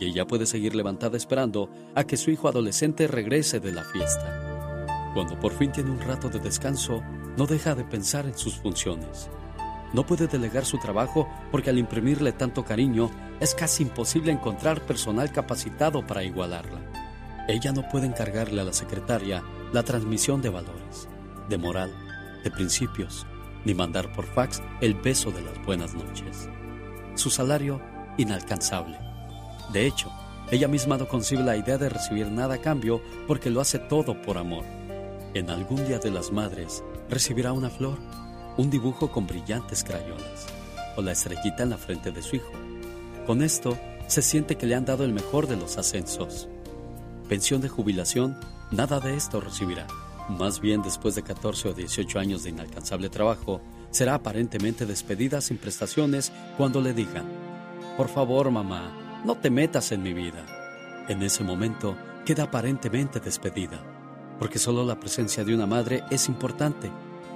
Y ella puede seguir levantada esperando a que su hijo adolescente regrese de la fiesta. Cuando por fin tiene un rato de descanso, no deja de pensar en sus funciones. No puede delegar su trabajo porque al imprimirle tanto cariño es casi imposible encontrar personal capacitado para igualarla. Ella no puede encargarle a la secretaria la transmisión de valores, de moral, de principios, ni mandar por fax el beso de las buenas noches. Su salario, inalcanzable. De hecho, ella misma no concibe la idea de recibir nada a cambio porque lo hace todo por amor. En algún día de las madres recibirá una flor, un dibujo con brillantes crayones o la estrellita en la frente de su hijo. Con esto, se siente que le han dado el mejor de los ascensos. Pensión de jubilación, nada de esto recibirá, Más bien, después de 14 o 18 años de inalcanzable trabajo, será aparentemente despedida sin prestaciones cuando le digan, por favor mamá, no te metas en mi vida. En ese momento queda aparentemente despedida, porque solo la presencia de una madre es importante,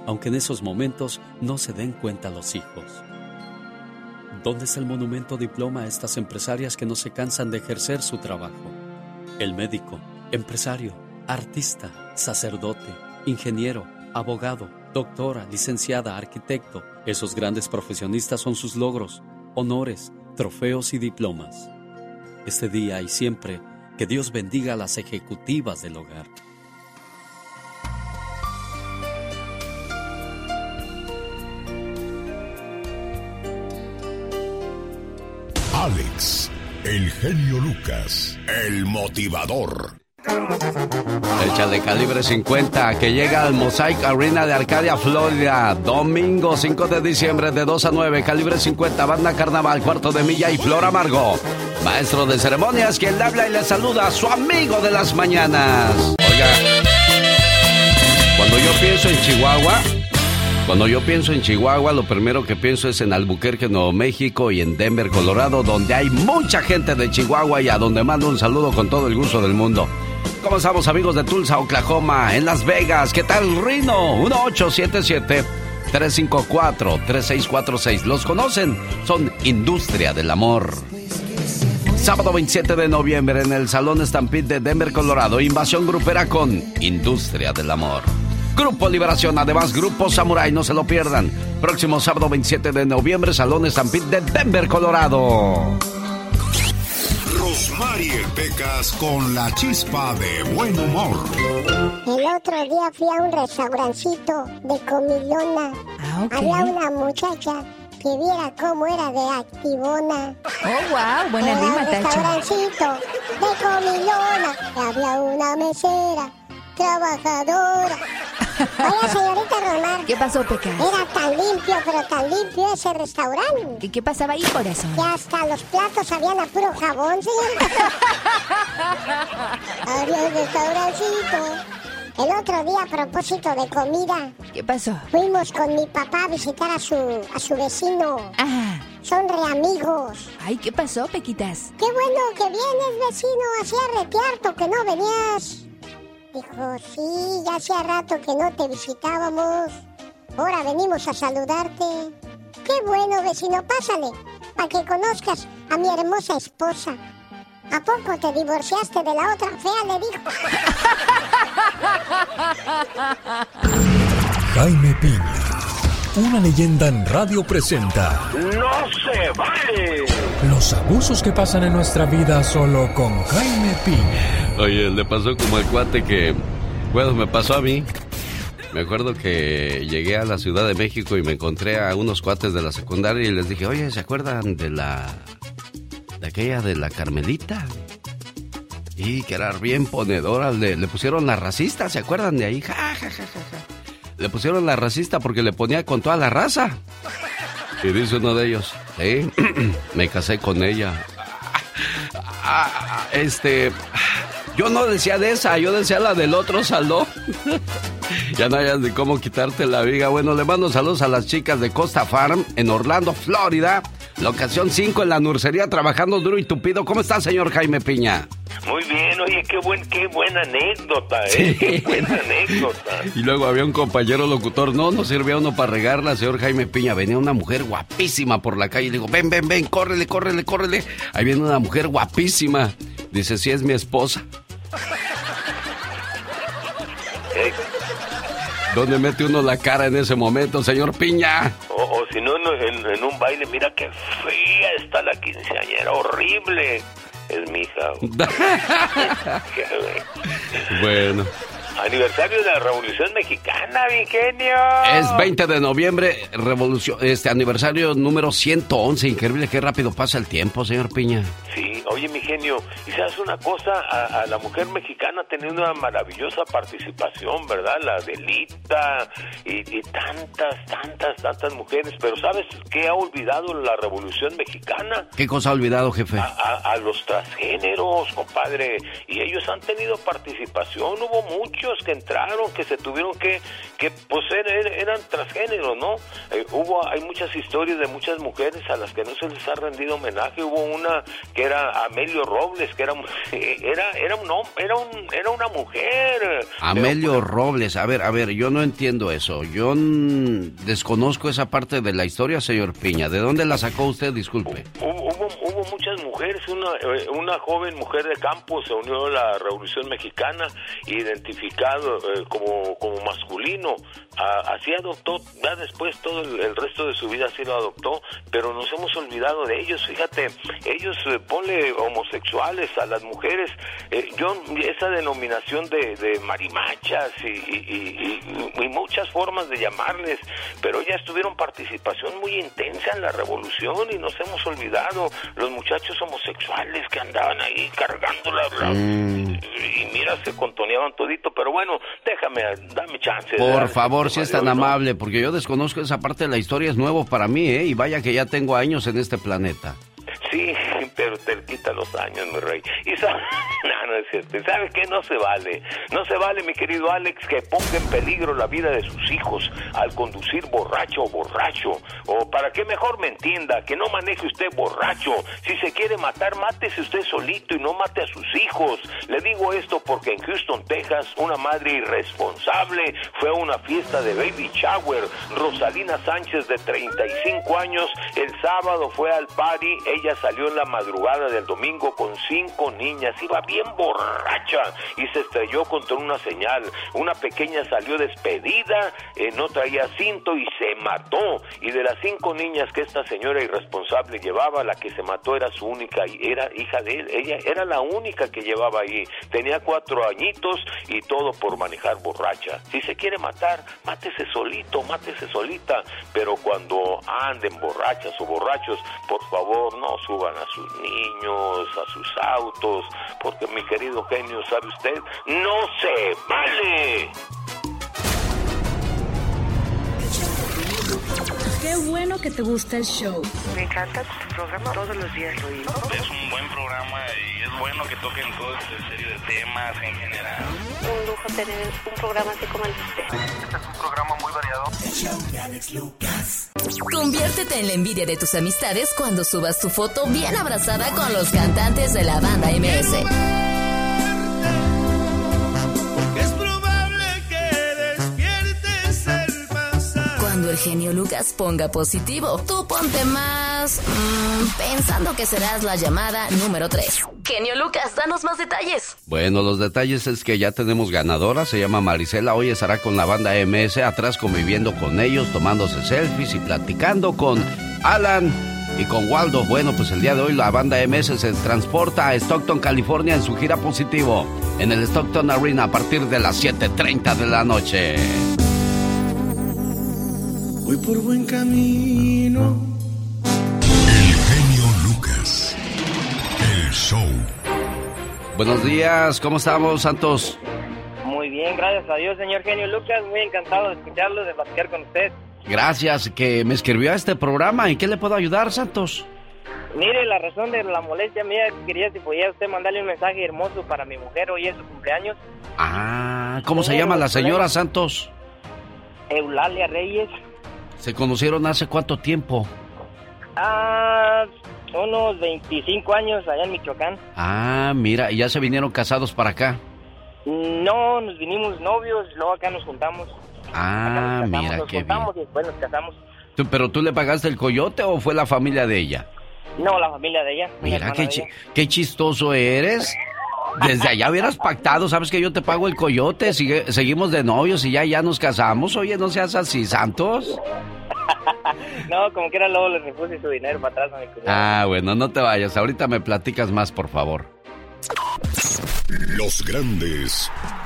aunque en esos momentos no se den cuenta los hijos. ¿Dónde es el monumento diploma a estas empresarias que no se cansan de ejercer su trabajo? El médico, empresario, artista, sacerdote, ingeniero, abogado, doctora, licenciada, arquitecto. Esos grandes profesionistas son sus logros, honores, trofeos y diplomas. Este día y siempre, que Dios bendiga a las ejecutivas del hogar. Alex, el genio Lucas, el motivador. Fecha de calibre 50 que llega al Mosaic Arena de Arcadia, Florida. Domingo 5 de diciembre de 2 a 9. Calibre 50, banda carnaval, cuarto de milla y Flor Amargo. Maestro de ceremonias, quien le habla y le saluda a su amigo de las mañanas. Oiga, cuando yo pienso en Chihuahua, cuando yo pienso en Chihuahua, lo primero que pienso es en Albuquerque, Nuevo México y en Denver, Colorado, donde hay mucha gente de Chihuahua y a donde mando un saludo con todo el gusto del mundo. ¿Cómo estamos amigos de Tulsa, Oklahoma, en Las Vegas? ¿Qué tal Rino? 1877-354-3646. ¿Los conocen? Son Industria del Amor. Sábado 27 de noviembre en el Salón Stampede de Denver, Colorado. Invasión grupera con Industria del Amor. Grupo Liberación, además Grupo Samurai, no se lo pierdan. Próximo sábado 27 de noviembre, Salón Stampede de Denver, Colorado. Rosmarie Pecas con la chispa de buen humor. El otro día fui a un restaurancito de comilona. Había una muchacha que viera cómo era de activona. Oh, wow, buena rima, un Tacho. restaurancito de comilona. Había una mesera trabajadora. Oiga, señorita Romar. ¿Qué pasó, Pecas? Era tan limpio, pero tan limpio ese restaurante. ¿Qué, qué pasaba ahí, corazón? Que hasta los platos sabían a puro jabón, señorita. [LAUGHS] Había un restaurancito. El otro día, a propósito de comida, ¿Qué pasó? fuimos con mi papá a visitar a su, a su vecino. Ah. Son re amigos. Ay, ¿qué pasó, Pequitas? Qué bueno que vienes, vecino. Hacía retiarto que no venías. Dijo, sí, ya hacía rato que no te visitábamos. Ahora venimos a saludarte. Qué bueno, vecino, pásale, para que conozcas a mi hermosa esposa. ¿A poco te divorciaste de la otra fea? Le dijo. [LAUGHS] Jaime Piña, una leyenda en radio presenta ¡No se vale! los abusos que pasan en nuestra vida solo con Jaime Piña. Oye, le pasó como al cuate que, bueno, me pasó a mí. Me acuerdo que llegué a la Ciudad de México y me encontré a unos cuates de la secundaria y les dije, oye, ¿se acuerdan de la... de aquella de la Carmelita? Y que era bien ponedora, le, le pusieron la racista, ¿se acuerdan de ahí? Ja, ja, ja, ja, ja. Le pusieron la racista porque le ponía con toda la raza. Y dice uno de ellos, sí, [CLEARS THROAT] me casé con ella. Ah, este, yo no decía de esa, yo decía la del otro salón. [LAUGHS] ya no hayas de cómo quitarte la viga. Bueno, le mando saludos a las chicas de Costa Farm en Orlando, Florida. Locación 5 en la nursería, trabajando duro y tupido. ¿Cómo está, señor Jaime Piña? Muy bien, oye, qué, buen, qué buena anécdota, ¿eh? Sí. Qué buena anécdota. [LAUGHS] Y luego había un compañero locutor, no, no servía uno para regarla, señor Jaime Piña. Venía una mujer guapísima por la calle y digo, ven, ven, ven, córrele, córrele, córrele. Ahí viene una mujer guapísima. Dice, sí, es mi esposa. ¿Dónde mete uno la cara en ese momento, señor Piña? o, o si no, en, un baile, mira qué fea está la quinceañera, horrible. Es mi hija. [LAUGHS] [LAUGHS] Bueno, Aniversario de la Revolución Mexicana, mi genio. es 20 de noviembre, revolución, este aniversario número 111. Increíble, qué rápido pasa el tiempo, señor Piña. Sí, Oye, mi genio, y sabes una cosa, a, la mujer mexicana ha tenido una maravillosa participación, ¿verdad? La delita y, y tantas, tantas, tantas mujeres, pero ¿sabes qué ha olvidado la Revolución Mexicana? ¿Qué cosa ha olvidado, jefe? A, los transgéneros, compadre, y ellos han tenido participación, hubo muchos que entraron, que se tuvieron que, que pues er, eran transgéneros, ¿no? Eh, hubo, hay muchas historias de muchas mujeres a las que no se les ha rendido homenaje, hubo una que era Amelio Robles, que era [LAUGHS] era era un era un era una mujer. Amelio Robles, a ver, a ver, yo no entiendo eso. Yo desconozco esa parte de la historia, señor Piña. ¿De dónde la sacó usted? Disculpe. Hubo, hubo muchas mujeres, una, eh, una joven mujer de campo se unió a la Revolución Mexicana, identificado eh, como, como masculino, así adoptó, ya después todo el, resto de su vida así lo adoptó, pero nos hemos olvidado de ellos, fíjate, ellos eh, ponle homosexuales a las mujeres, eh, yo esa denominación de, de marimachas y, y, y, muchas formas de llamarles, pero ya tuvieron participación muy intensa en la revolución y nos hemos olvidado los muchachos homosexuales que andaban ahí cargando la, mm. y mira se contoneaban todito, pero bueno, déjame, dame chance. Por favor, si es tan amable, porque yo desconozco esa parte de la historia, es nuevo para mí, ¿eh? Y vaya que ya tengo años en este planeta. Sí, pero te quita los años, mi rey. Y sabe, [LAUGHS] no, no es cierto. ¿Sabe qué? No se vale. No se vale, mi querido Alex, que ponga en peligro la vida de sus hijos al conducir borracho o borracho. O para que mejor me entienda, que no maneje usted borracho. Si se quiere matar, mátese usted solito y no mate a sus hijos. Le digo esto porque en Houston, Texas, una madre irresponsable fue a una fiesta de baby shower. Rosalina Sánchez, de 35 años, el sábado fue al party. Ella salió en la madrugada del domingo con cinco niñas, iba bien borracha y se estrelló contra una señal. Una pequeña salió despedida, eh, no traía cinto y se mató. Y de las cinco niñas que esta señora irresponsable llevaba, la que se mató era su única, era hija de él, ella era la única que llevaba ahí. Tenía cuatro añitos y todo por manejar borracha. Si se quiere matar, mátese solito, mátese solita, pero cuando anden borrachas o borrachos, por favor, no suban a sus niños, a sus autos, porque mi querido genio, ¿sabe usted? No se vale. Qué bueno que te gusta el show. Me encanta tu programa, todos los días lo oigo. Es un buen programa y es bueno que toquen todo este serie de temas en general. Un lujo tener un programa así como el de usted. Este es un programa muy variado. El show de Alex Lucas. Conviértete en la envidia de tus amistades cuando subas tu foto bien abrazada con los cantantes de la banda MS. el genio Lucas ponga positivo. Tú ponte más mm, pensando que serás la llamada número 3. Genio Lucas, danos más detalles. Bueno, los detalles es que ya tenemos ganadora, se llama Marisela, hoy estará con la banda MS atrás conviviendo con ellos, tomándose selfies y platicando con Alan y con Waldo. Bueno, pues el día de hoy la banda MS se transporta a Stockton, California en su gira positivo en el Stockton Arena a partir de las 7.30 de la noche. Voy por buen camino. El genio Lucas. El show. Buenos días, ¿cómo estamos, Santos? Muy bien, gracias a Dios, señor genio Lucas. Muy encantado de escucharlo, de platicar con usted. Gracias, que me escribió a este programa. ¿En qué le puedo ayudar, Santos? Mire, la razón de la molestia mía, quería si podía usted mandarle un mensaje hermoso para mi mujer, hoy es su cumpleaños. Ah, ¿cómo se llama la señora Santos? Eulalia Reyes. ¿Se conocieron hace cuánto tiempo? Ah, unos 25 años allá en Michoacán. Ah, mira, ¿y ya se vinieron casados para acá? No, nos vinimos novios, luego acá nos juntamos. Ah, mira, nos qué juntamos Y después nos casamos. ¿Pero tú le pagaste el coyote o fue la familia de ella? No, la familia de ella. Mira, qué, qué chistoso eres. Desde allá hubieras pactado, sabes que yo te pago el coyote, sigue, seguimos de novios y ya, ya nos casamos. Oye, no seas así, Santos. [LAUGHS] no, como que era luego le repuse su dinero para atrás a mi Ah, bueno, no te vayas. Ahorita me platicas más, por favor. Los grandes.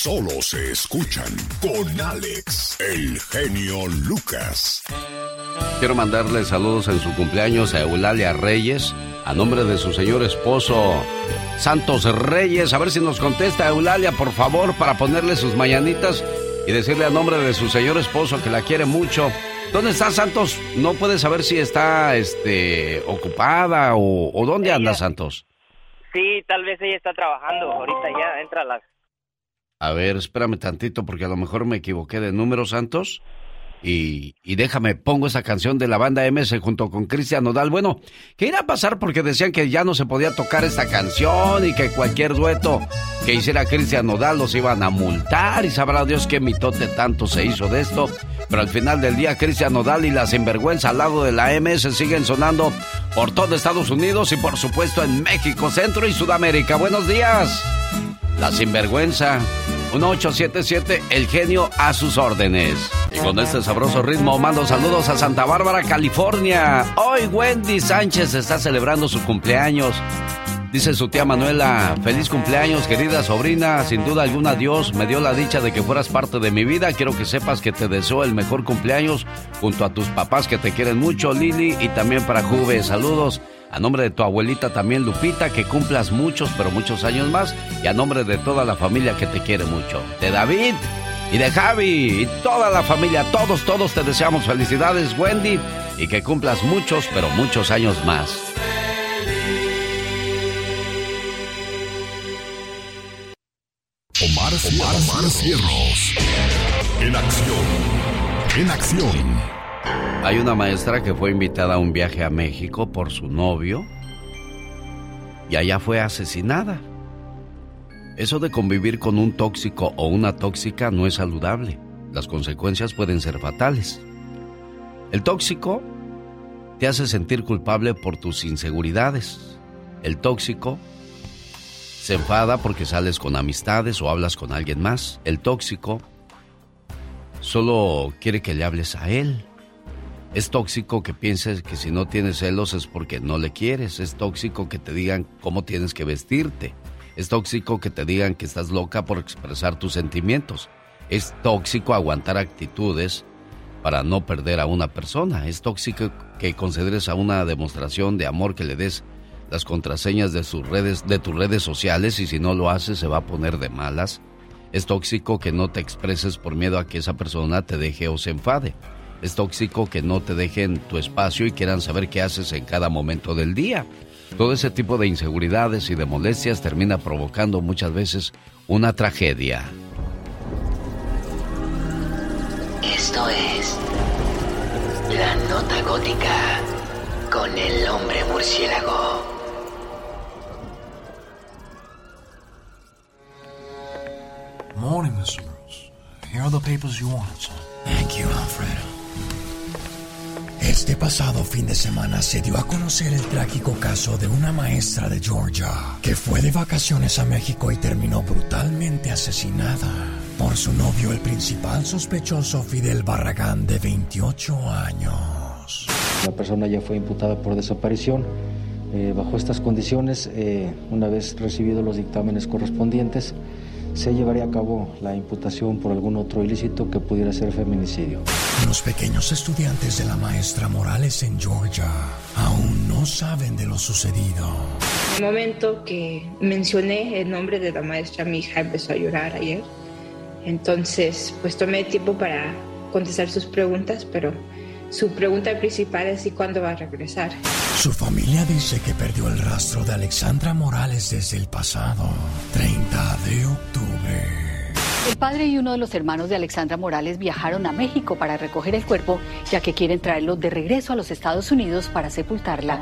Solo se escuchan con Alex, el genio Lucas. Quiero mandarle saludos en su cumpleaños a Eulalia Reyes, a nombre de su señor esposo Santos Reyes. A ver si nos contesta Eulalia, por favor, para ponerle sus mañanitas y decirle a nombre de su señor esposo que la quiere mucho. ¿Dónde está Santos? No puede saber si está este, ocupada o, o dónde anda Santos. Sí, tal vez ella está trabajando, ahorita ya entra a las... A ver, espérame tantito porque a lo mejor me equivoqué de número, Santos. Y, y déjame, pongo esa canción de la banda MS junto con Cristian Nodal. Bueno, ¿qué irá a pasar? Porque decían que ya no se podía tocar esta canción y que cualquier dueto que hiciera Cristian Nodal los iban a multar y sabrá Dios qué mitote tanto se hizo de esto. Pero al final del día, Cristian Nodal y la sinvergüenza al lado de la MS siguen sonando por todo Estados Unidos y por supuesto en México, Centro y Sudamérica. Buenos días. La sinvergüenza. 1877, el genio a sus órdenes. Y con este sabroso ritmo mando saludos a Santa Bárbara, California. Hoy Wendy Sánchez está celebrando su cumpleaños. Dice su tía Manuela, feliz cumpleaños querida sobrina, sin duda alguna Dios me dio la dicha de que fueras parte de mi vida, quiero que sepas que te deseo el mejor cumpleaños junto a tus papás que te quieren mucho, Lili, y también para Juve, saludos. A nombre de tu abuelita también Lupita, que cumplas muchos, pero muchos años más. Y a nombre de toda la familia que te quiere mucho. De David y de Javi y toda la familia, todos, todos te deseamos felicidades, Wendy. Y que cumplas muchos, pero muchos años más. Omar, Omar, Cierros. En acción. En acción. Hay una maestra que fue invitada a un viaje a México por su novio y allá fue asesinada. Eso de convivir con un tóxico o una tóxica no es saludable. Las consecuencias pueden ser fatales. El tóxico te hace sentir culpable por tus inseguridades. El tóxico se enfada porque sales con amistades o hablas con alguien más. El tóxico solo quiere que le hables a él. Es tóxico que pienses que si no tienes celos es porque no le quieres. Es tóxico que te digan cómo tienes que vestirte. Es tóxico que te digan que estás loca por expresar tus sentimientos. Es tóxico aguantar actitudes para no perder a una persona. Es tóxico que consideres a una demostración de amor que le des las contraseñas de de tus redes sociales y si no lo haces se va a poner de malas. Es tóxico que no te expreses por miedo a que esa persona te deje o se enfade. Es tóxico que no te dejen tu espacio y quieran saber qué haces en cada momento del día. Todo ese tipo de inseguridades y de molestias termina provocando muchas veces una tragedia. Esto es La Nota Gótica con el hombre murciélago. Morning, Mr. Bruce. Here are the papers you wanted, son. Thank you, Alfredo. Este pasado fin de semana se dio a conocer el trágico caso de una maestra de Georgia que fue de vacaciones a México y terminó brutalmente asesinada por su novio, el principal sospechoso Fidel Barragán, de 28 años. La persona ya fue imputada por desaparición. Eh, bajo estas condiciones, eh, una vez recibidos los dictámenes correspondientes, se llevaría a cabo la imputación por algún otro ilícito que pudiera ser feminicidio. Los pequeños estudiantes de la maestra Morales en Georgia aún no saben de lo sucedido. En el momento que mencioné el nombre de la maestra, mi hija empezó a llorar ayer. Entonces, pues tomé tiempo para contestar sus preguntas, pero su pregunta principal es ¿y cuándo va a regresar? Su familia dice que perdió el rastro de Alexandra Morales desde el pasado 30 de octubre. El padre y uno de los hermanos de Alexandra Morales viajaron a México para recoger el cuerpo, ya que quieren traerlo de regreso a los Estados Unidos para sepultarla.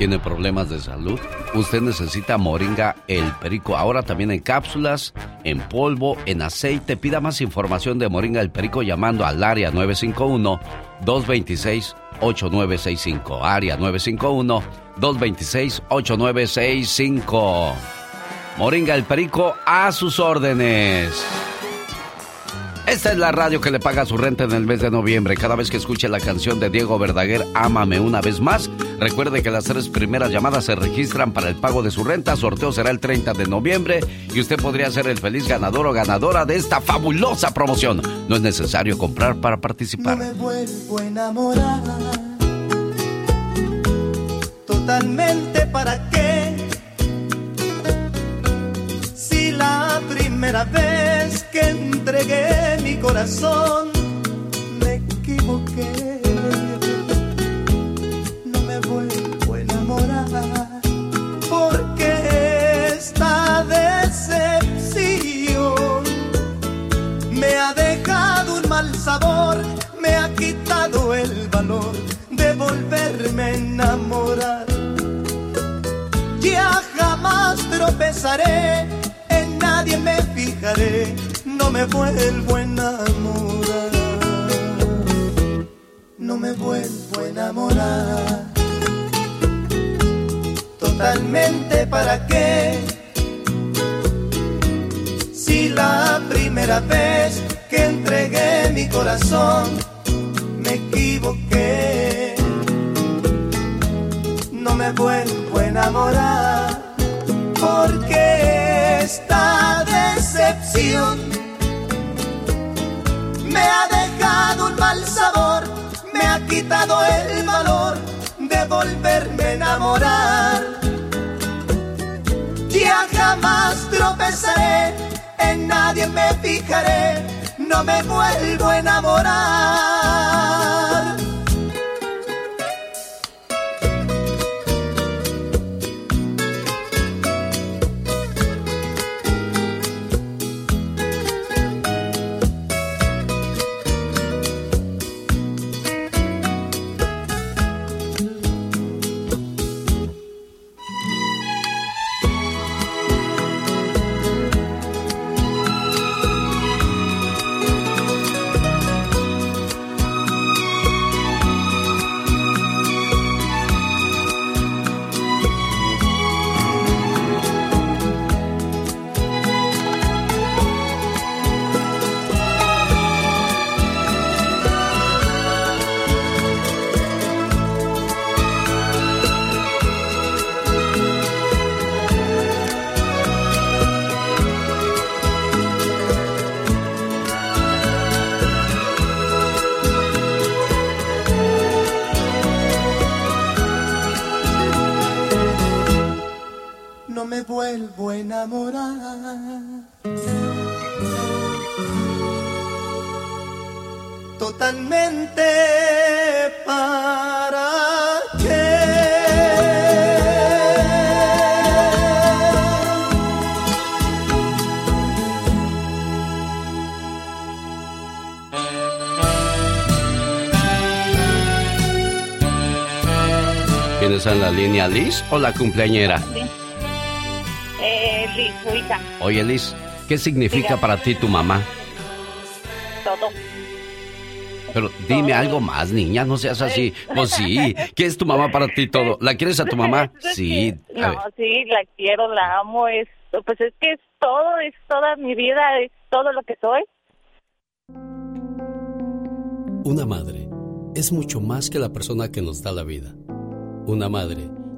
Tiene problemas de salud, usted necesita Moringa el Perico. Ahora también en cápsulas, en polvo, en aceite. Pida más información de Moringa el Perico llamando al área 951-226-8965. Área 951-226-8965. Moringa el Perico a sus órdenes. Esta es la radio que le paga su renta en el mes de noviembre. Cada vez que escuche la canción de Diego Verdaguer, Ámame una vez más, recuerde que las tres primeras llamadas se registran para el pago de su renta. Sorteo será el 30 de noviembre y usted podría ser el feliz ganador o ganadora de esta fabulosa promoción. No es necesario comprar para participar. No me vuelvo a enamorar. Totalmente para qué. Primera vez que entregué mi corazón me equivoqué. No me vuelvo a enamorar. Porque esta decepción me ha dejado un mal sabor, me ha quitado el valor de volverme a enamorar. Ya jamás tropezaré, nadie me fijaré, no me vuelvo a enamorar. No me vuelvo a enamorar. Totalmente para qué si la primera vez que entregué mi corazón me equivoqué. No me vuelvo a enamorar porque esta me ha dejado un mal sabor, me ha quitado el valor de volverme a enamorar. Ya jamás tropezaré, en nadie me fijaré, no me vuelvo a enamorar. Vuelvo a enamorar. Totalmente para ¿Tienes en la línea Liz o la cumpleañera? Liz, su hija, Oye Liz, ¿qué significa Diga. para ti tu mamá? todo. Pero dime algo más, niña, no seas así. Pues sí, ¿qué es tu mamá para ti todo? ¿La quieres a tu mamá? [LAUGHS] Sí. a ver. No, sí, la quiero, la amo, es, pues es que es todo, es toda mi vida, es todo lo que soy. Una madre es mucho más que la persona que nos da la vida. Una madre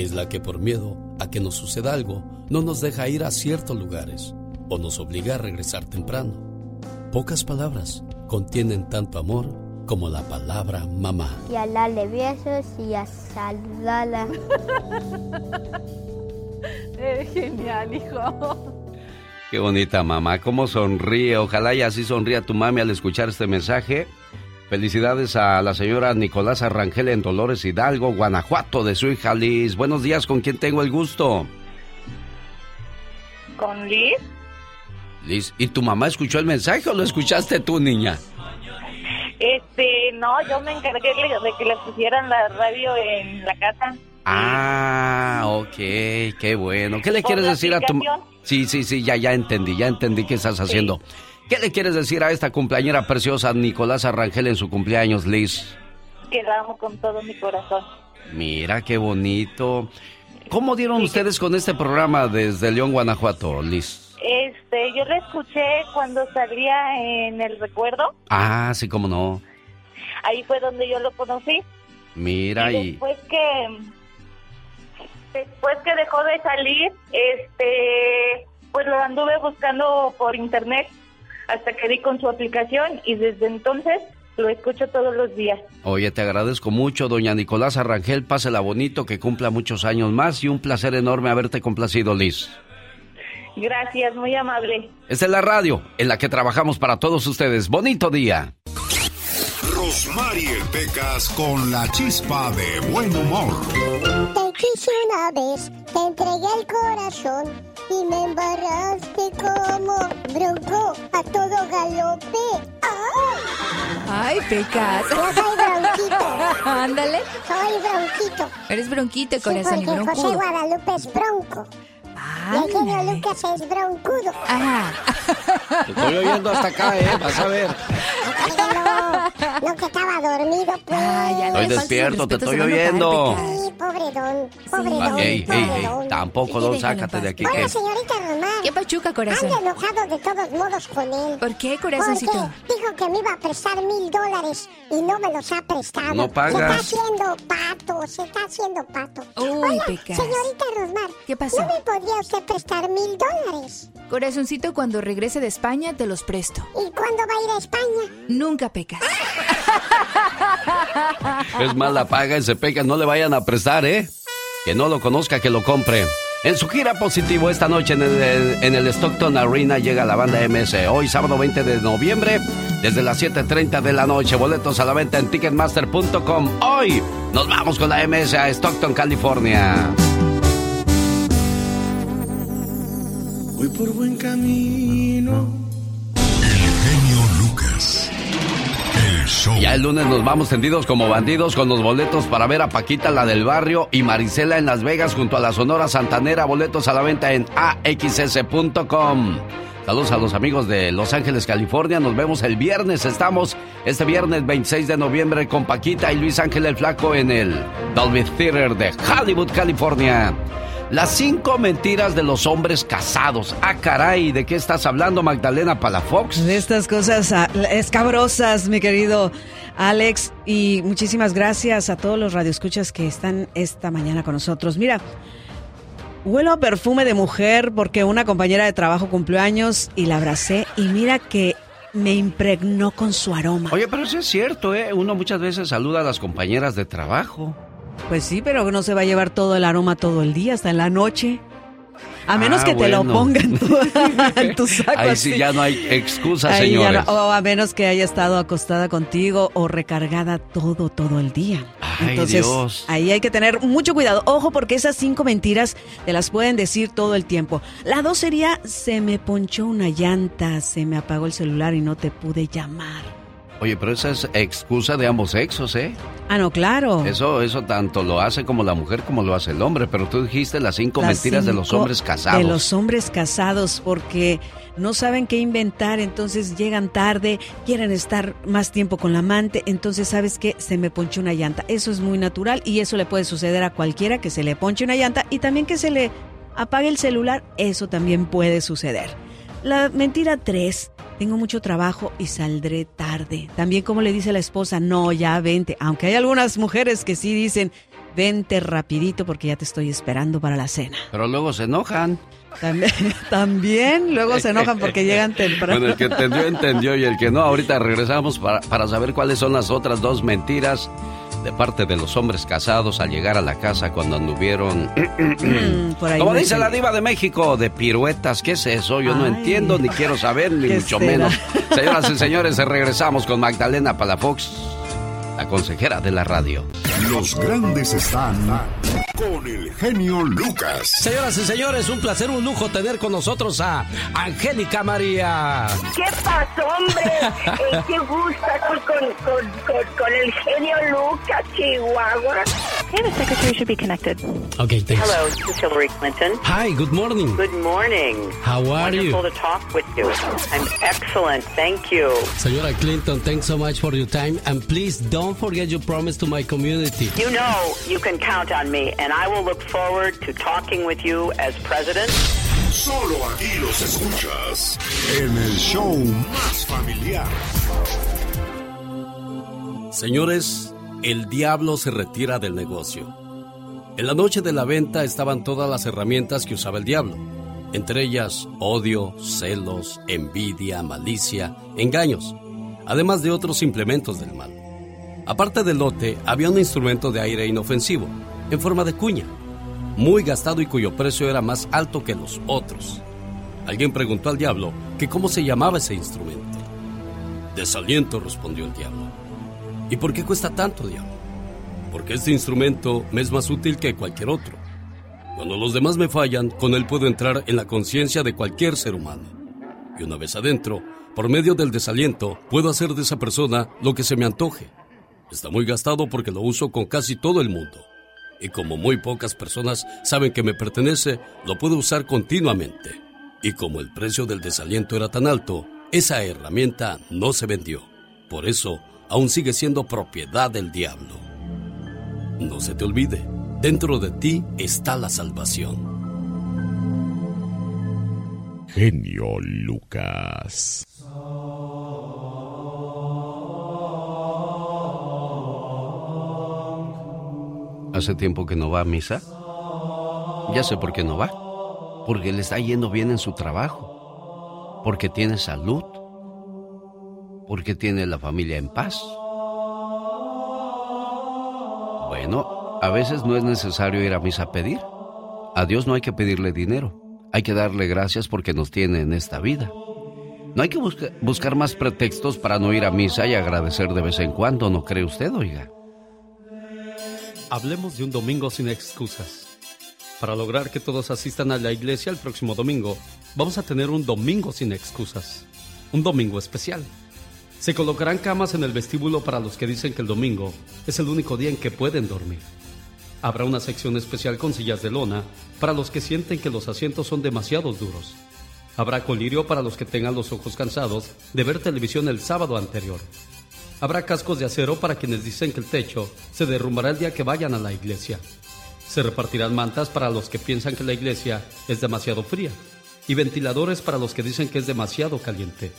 Es la que por miedo a que nos suceda algo, no nos deja ir a ciertos lugares o nos obliga a regresar temprano. Pocas palabras contienen tanto amor como la palabra mamá. Y a darle besos y a saludarla. Eres [LAUGHS] genial, hijo. Qué bonita mamá, cómo sonríe. Ojalá y así sonría tu mami al escuchar este mensaje. Felicidades a la señora Nicolás Arrangel en Dolores Hidalgo, Guanajuato, de su hija Liz. Buenos días, ¿con quién tengo el gusto? ¿Con Liz? Liz, ¿y tu mamá escuchó el mensaje o lo escuchaste tú, niña? Este, no, yo me encargué de que le pusieran la radio en la casa. Ah, ok, qué bueno. ¿Qué le quieres decir a tu Sí, sí, sí, ya, ya entendí, ya entendí qué estás haciendo. ¿Qué le quieres decir a esta cumpleañera preciosa Nicolás Arrangel en su cumpleaños, Liz? Que la amo con todo mi corazón. Mira qué bonito. ¿Cómo dieron ustedes con este programa desde León, Guanajuato, Liz? Este, yo la escuché cuando salía en el recuerdo. Ah, sí, cómo no. Ahí fue donde yo lo conocí. Mira y... Después que después que dejó de salir, este, pues lo anduve buscando por internet hasta que di con su aplicación y desde entonces lo escucho todos los días. Oye, te agradezco mucho, doña Nicolás Arrangel, pásela bonito, que cumpla muchos años más y un placer enorme haberte complacido, Liz. Gracias, muy amable. Esta es la radio en la que trabajamos para todos ustedes. Bonito día. Rosmarie Pecas con la chispa de buen humor. Te quise una vez, te entregué el corazón y me embarraste como bronco a todo galope. Ay, Pecas. Yo soy bronquito. [LAUGHS] Ándale. Soy bronquito. Eres bronquito, Sí, corazón y porque José broncudo. Guadalupe es bronco. Y el genio Lucas es broncudo. Ajá. Te estoy oyendo hasta acá, ¿eh? Vas a ver. No, no que estaba dormido, pues. Estoy despierto, te estoy oyendo. Pobre don, pobre don, Ah, Ey, pobre ey, don. tampoco, don, sácate de aquí. Bueno, que- señorita Román. ¿Qué pachuca, corazón? Ando enojado de todos modos con él. ¿Por qué, corazoncito? Porque dijo que me iba a prestar mil dólares y no me los ha prestado. No Se está pagas. haciendo pato, se está haciendo pato. Uy, Oiga, Pecas. señorita Rosmar. ¿Qué pasó? ¿No me podría usted prestar mil dólares? Corazoncito, cuando regrese de España te los presto. ¿Y cuándo va a ir a España? Nunca pecas. [LAUGHS] Es más, la paga ese peca, no le vayan a prestar, ¿eh? Que no lo conozca, que lo compre. En su gira positivo esta noche en el, en el Stockton Arena llega la banda MS. Hoy sábado 20 de noviembre, desde las 7.30 de la noche. Boletos a la venta en ticketmaster.com. Hoy nos vamos con la MS a Stockton, California. Voy por buen camino. Ya el lunes nos vamos tendidos como bandidos con los boletos para ver a Paquita, la del barrio, y Marisela en Las Vegas junto a la Sonora Santanera. Boletos a la venta en axs.com. Saludos a los amigos de Los Ángeles, California. Nos vemos el viernes. Estamos este viernes 26 de noviembre con Paquita y Luis Ángel el Flaco en el Dolby Theater de Hollywood, California. Las cinco mentiras de los hombres casados. Ah, caray, ¿de qué estás hablando, Magdalena Palafox? De estas cosas ah, escabrosas, mi querido Alex. Y muchísimas gracias a todos los radioescuchas que están esta mañana con nosotros. Mira, huelo a perfume de mujer porque una compañera de trabajo cumplió años y la abracé. Y mira que me impregnó con su aroma. Oye, pero eso es cierto, ¿eh? Uno muchas veces saluda a las compañeras de trabajo. Pues sí, pero no se va a llevar todo el aroma todo el día, hasta en la noche. A menos Ah, que te lo pongan [LAUGHS] en tu saco. Ahí así. sí ya no hay excusa, Ahí señores. no- o a menos que haya estado acostada contigo o recargada todo, todo el día. Ay, Entonces, Dios. ahí hay que tener mucho cuidado. Ojo, porque esas cinco mentiras te las pueden decir todo el tiempo. La dos sería, se me ponchó una llanta, se me apagó el celular y no te pude llamar. Oye, pero esa es excusa de ambos sexos, ¿eh? Ah, no, claro. Eso, eso tanto lo hace como la mujer como lo hace el hombre. Pero tú dijiste las cinco Las mentiras de los hombres casados. De los hombres casados, porque no saben qué inventar, entonces llegan tarde, quieren estar más tiempo con la amante, entonces sabes que se me ponche una llanta. Eso es muy natural y eso le puede suceder a cualquiera que se le ponche una llanta y también que se le apague el celular, eso también puede suceder. La mentira tres, tengo mucho trabajo y saldré tarde. También como le dice la esposa, no, ya vente, aunque hay algunas mujeres que sí dicen, vente rapidito porque ya te estoy esperando para la cena. Pero luego se enojan. También, [LAUGHS] también luego se enojan porque llegan temprano. Bueno, el que entendió, entendió. Y el que no, ahorita regresamos para, para saber cuáles son las otras dos mentiras de parte de los hombres casados al llegar a la casa cuando anduvieron. [CLEARS THROAT] Mm, por ahí Como dice la diva de México, de piruetas. ¿Qué es eso? Yo no entiendo, ni quiero saber, ni [LAUGHS] ¿Qué mucho será? menos. Señoras y señores, regresamos con Magdalena Palafox, la consejera de la radio. Los grandes están con el genio Lucas. Señoras y señores, un placer, un lujo tener con nosotros a Angélica María. ¿Qué pasó, hombre? [LAUGHS] Eh, qué gusto con, con, con, con, el genio Lucas, Chihuahua. Hey, the secretary should be connected. Okay, thanks. Hello, this is Hillary Clinton. Hi, good morning. Good morning. How are you? Wonderful to talk with you. I'm excellent, thank you. Señora Clinton, thanks so much for your time. And please don't forget your promise to my community. You know you can count on me, and I will look forward to talking with you as president. Solo aquí los escuchas en el show más familiar. Señores, el diablo se retira del negocio. En la noche de la venta estaban todas las herramientas que usaba el diablo, entre ellas odio, celos, envidia, malicia, engaños, además de otros implementos del mal. Aparte del lote, había un instrumento de aire inofensivo, en forma de cuña, muy gastado y cuyo precio era más alto que los otros. Alguien preguntó al diablo que cómo se llamaba ese instrumento. Desaliento, respondió el diablo. ¿Y por qué cuesta tanto, diablo? Porque este instrumento me es más útil que cualquier otro. Cuando los demás me fallan, con él puedo entrar en la conciencia de cualquier ser humano. Y una vez adentro, por medio del desaliento, puedo hacer de esa persona lo que se me antoje. Está muy gastado porque lo uso con casi todo el mundo. Y como muy pocas personas saben que me pertenece, lo puedo usar continuamente. Y como el precio del desaliento era tan alto, esa herramienta no se vendió. Por eso, aún sigue siendo propiedad del diablo. No se te olvide, dentro de ti está la salvación. Genio Lucas. ¿Hace tiempo que no va a misa? Ya sé por qué no va. Porque le está yendo bien en su trabajo. Porque tiene salud. Porque tiene la familia en paz. Bueno, a veces no es necesario ir a misa a pedir. A Dios no hay que pedirle dinero. Hay que darle gracias porque nos tiene en esta vida. No hay que busca- buscar más pretextos para no ir a misa y agradecer de vez en cuando, ¿no cree usted, oiga? Hablemos de un domingo sin excusas. Para lograr que todos asistan a la iglesia el próximo domingo, vamos a tener un domingo sin excusas. Un domingo especial. Se colocarán camas en el vestíbulo para los que dicen que el domingo es el único día en que pueden dormir. Habrá una sección especial con sillas de lona para los que sienten que los asientos son demasiado duros. Habrá colirio para los que tengan los ojos cansados de ver televisión el sábado anterior. Habrá cascos de acero para quienes dicen que el techo se derrumbará el día que vayan a la iglesia. Se repartirán mantas para los que piensan que la iglesia es demasiado fría y ventiladores para los que dicen que es demasiado caliente.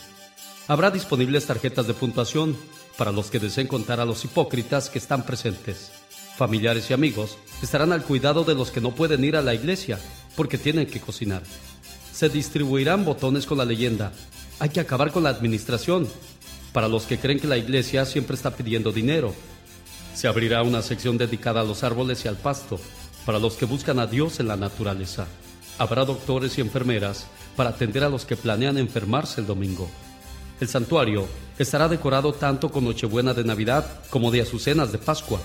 Habrá disponibles tarjetas de puntuación para los que deseen contar a los hipócritas que están presentes. Familiares y amigos estarán al cuidado de los que no pueden ir a la iglesia porque tienen que cocinar. Se distribuirán botones con la leyenda. Hay que acabar con la administración. Para los que creen que la iglesia siempre está pidiendo dinero. Se abrirá una sección dedicada a los árboles y al pasto. Para los que buscan a Dios en la naturaleza. Habrá doctores y enfermeras para atender a los que planean enfermarse el domingo. El santuario estará decorado tanto con Nochebuena de Navidad como de Azucenas de Pascua,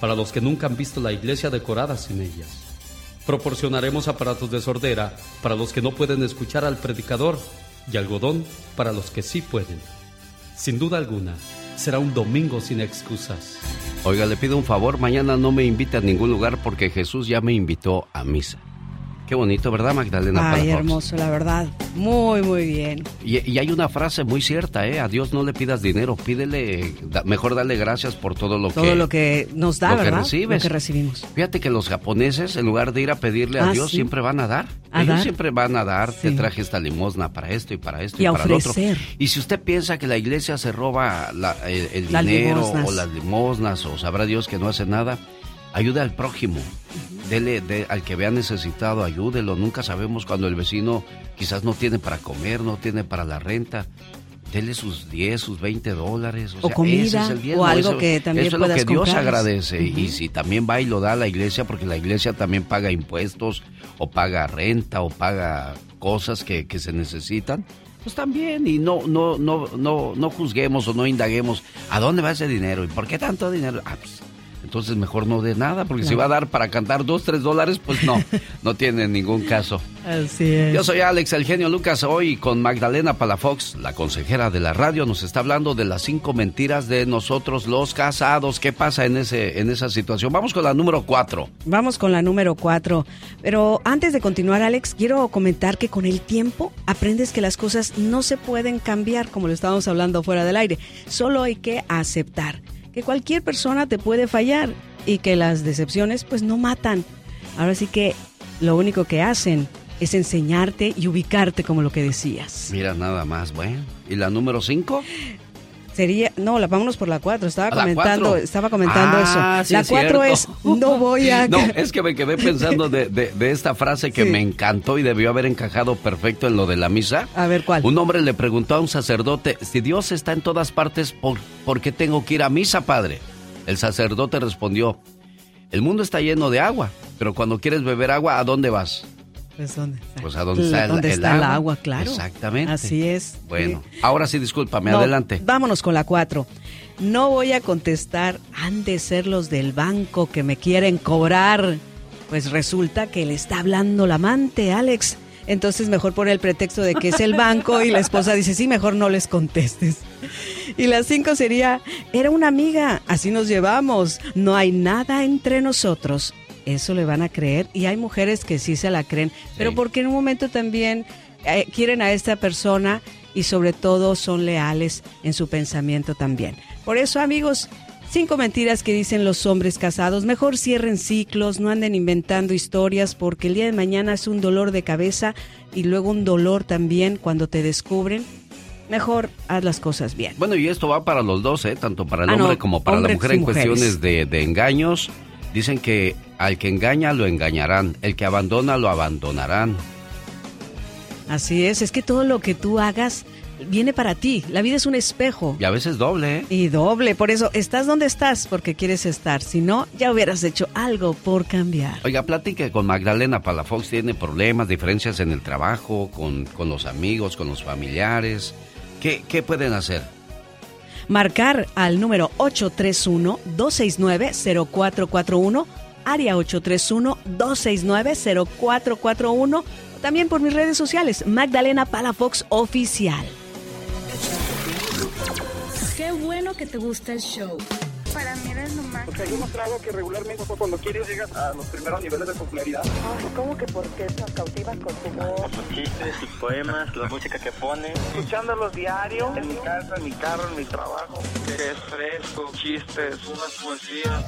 para los que nunca han visto la iglesia decorada sin ellas. Proporcionaremos aparatos de sordera para los que no pueden escuchar al predicador y algodón para los que sí pueden. Sin duda alguna, será un domingo sin excusas. Oiga, le pido un favor, mañana no me invite a ningún lugar porque Jesús ya me invitó a misa. Qué bonito, ¿verdad, Magdalena? Ay, hermoso, la verdad. Muy, muy bien. Y, y hay una frase muy cierta, ¿eh? A Dios no le pidas dinero, pídele, da- mejor dale gracias por todo lo Todo que... lo que nos da, lo que ¿verdad? recibes. Lo que recibimos. Fíjate que los japoneses, en lugar de ir a pedirle a Ah, Dios, sí. siempre van a dar. ¿A Ellos dar? siempre van a dar. Te traje esta limosna para esto y para esto y, Y para lo otro. ofrecer. Y si usted piensa que la iglesia se roba la- el, el dinero limosnas. o las limosnas o sabrá Dios que no hace nada, ayude al prójimo. Dele de- al que vea necesitado, ayúdelo. Nunca sabemos cuando el vecino quizás no tiene para comer, no tiene para la renta. Dele sus 10, sus 20 dólares. O sea, comida, ese es el diezmo, o algo eso- que también Eso es lo que Dios agradece. Y si también va y lo da a la iglesia, porque la iglesia también paga impuestos, o paga renta, o paga cosas que, que se necesitan, pues también. Y no, no, no, no, no juzguemos o no indaguemos a dónde va ese dinero y por qué tanto dinero. Ah, pues, entonces mejor no dé nada, porque si va a dar para cantar dos, tres dólares, pues no, [LAUGHS] no tiene ningún caso. Así es. Yo soy Alex, el genio Lucas, hoy con Magdalena Palafox, la consejera de la radio, nos está hablando de las cinco mentiras de nosotros los casados. ¿Qué pasa en, ese, en esa situación? Vamos con la número cuatro. Vamos con la número cuatro. Pero antes de continuar, Alex, quiero comentar que con el tiempo aprendes que las cosas no se pueden cambiar, como lo estábamos hablando fuera del aire. Solo hay que aceptar que cualquier persona te puede fallar y que las decepciones pues no matan. Ahora sí que lo único que hacen es enseñarte y ubicarte como lo que decías. Mira, nada más, bueno. ¿Y la número cinco? Sería, no, la, vámonos por la cuatro. Estaba ¿A la comentando, cuatro? estaba comentando Ah, eso. sí la es cuatro es, cierto. no voy a... [LAUGHS] No, [LAUGHS] es que me quedé pensando de, de- de esta frase que Sí. me encantó y debió haber encajado perfecto en lo de la misa. A ver, ¿cuál? Un hombre le preguntó a un sacerdote, si Dios está en todas partes, ¿por, por qué tengo que ir a misa, padre? El sacerdote respondió, el mundo está lleno de agua, pero cuando quieres beber agua, ¿a dónde vas? Pues, ¿dónde está? Pues a dónde está el, ¿Dónde el está el agua. agua? Claro. Exactamente. Así es. Bueno, ahora sí, discúlpame, No, adelante. Vámonos con la cuatro. No voy a contestar, han de ser los del banco que me quieren cobrar. Pues resulta que le está hablando la amante, Alex. Entonces mejor pone el pretexto de que es el banco y la esposa dice, sí, mejor no les contestes. Y la cinco sería, era una amiga, así nos llevamos, no hay nada entre nosotros. Eso le van a creer y hay mujeres que sí se la creen, pero porque en un momento también eh, quieren a esta persona y sobre todo son leales en su pensamiento también. Por eso, amigos, cinco mentiras que dicen los hombres casados. Mejor cierren ciclos, no anden inventando historias porque el día de mañana es un dolor de cabeza y luego un dolor también cuando te descubren. Mejor haz las cosas bien. Bueno, y esto va para los dos, ¿eh? Tanto para el Ah, no, hombre como para la mujer en mujeres. cuestiones de, de engaños. Dicen que al que engaña lo engañarán, el que abandona lo abandonarán. Así es, es que todo lo que tú hagas viene para ti. La vida es un espejo. Y a veces doble, ¿eh? Y doble, por eso estás donde estás porque quieres estar. Si no, ya hubieras hecho algo por cambiar. Oiga, platique con Magdalena Palafox, tiene problemas, diferencias en el trabajo, con, con los amigos, con los familiares. ¿Qué, qué pueden hacer? Marcar al número 831-269-0441, área 831-269-0441, también por mis redes sociales, Magdalena Palafox Oficial. Qué bueno que te gusta el show. Para mí eres lo más. O sea, yo he mostrado que regularmente cuando quieres llegas a los primeros niveles de popularidad. Ay, ¿cómo que por qué nos cautivas con tu voz? Sus chistes, sus poemas, la música que pone. Escuchándolos diario, en mi casa, en mi carro, en mi trabajo. Que es fresco, chistes, unas poesías.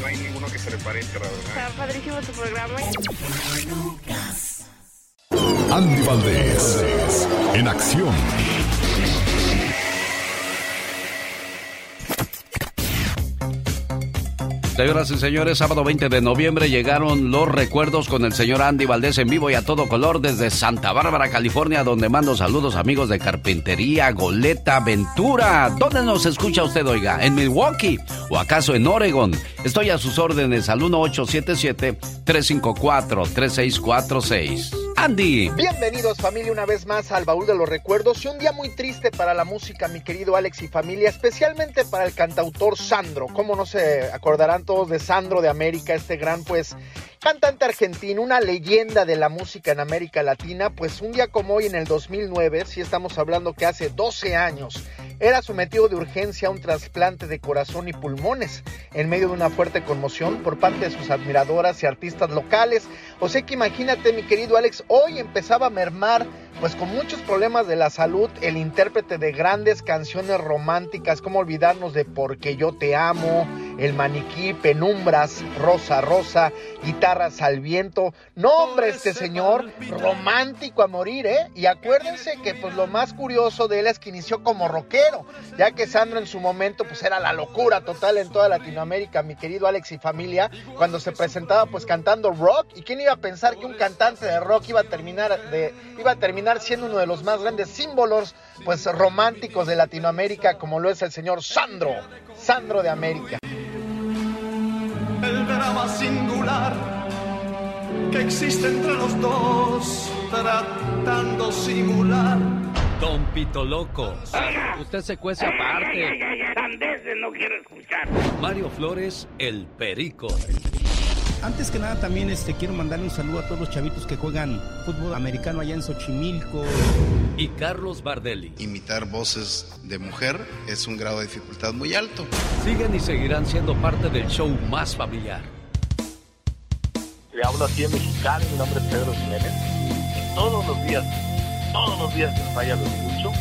No hay ninguno que se le pare, la verdad. Está padrísimo tu programa. Andy Valdés, en acción. Señoras y señores, sábado 20 de noviembre llegaron los recuerdos con el señor Andy Valdés en vivo y a todo color desde Santa Bárbara, California, donde mando saludos amigos de Carpintería, Goleta, Ventura. ¿Dónde nos escucha usted, oiga? ¿En Milwaukee o acaso en Oregon? Estoy a sus órdenes al 1877-354-3646. Andy. Bienvenidos familia una vez más al baúl de los recuerdos y un día muy triste para la música, mi querido Alex y familia, especialmente para el cantautor Sandro. ¿Cómo no se acordarán de Sandro de América, este gran pues cantante argentino, una leyenda de la música en América Latina? Pues un día como hoy en el 2009, si estamos hablando que hace 12 años, era sometido de urgencia a un trasplante de corazón y pulmones en medio de una fuerte conmoción por parte de sus admiradoras y artistas locales. O sea que imagínate, mi querido Alex, hoy empezaba a mermar, pues con muchos problemas de la salud, el intérprete de grandes canciones románticas, como olvidarnos de Porque yo te amo, El maniquí, Penumbras, Rosa Rosa, Guitarras al viento. No, hombre, este señor, romántico a morir, ¿eh? Y acuérdense que pues lo más curioso de él es que inició como rockero, ya que Sandro en su momento pues era la locura total en toda Latinoamérica, mi querido Alex y familia, cuando se presentaba pues cantando rock. ¿Y quién iba a pensar que un cantante de rock iba a terminar de iba a terminar siendo uno de los más grandes símbolos pues románticos de Latinoamérica como lo es el señor Sandro, Sandro de América. El drama singular que existe entre los dos, tratando simular. Don Pito Loco, usted se cuece aparte. no quiero escuchar. Mario Flores, el Perico. Antes que nada también este, quiero mandarle un saludo a todos los chavitos que juegan fútbol americano allá en Xochimilco. Y Carlos Bardelli. Imitar voces de mujer es un grado de dificultad muy alto. Siguen y seguirán siendo parte del show más familiar. Le hablo así en mexicano, mi nombre es Pedro Jiménez. Todos los días, todos los días que vaya lo escucho.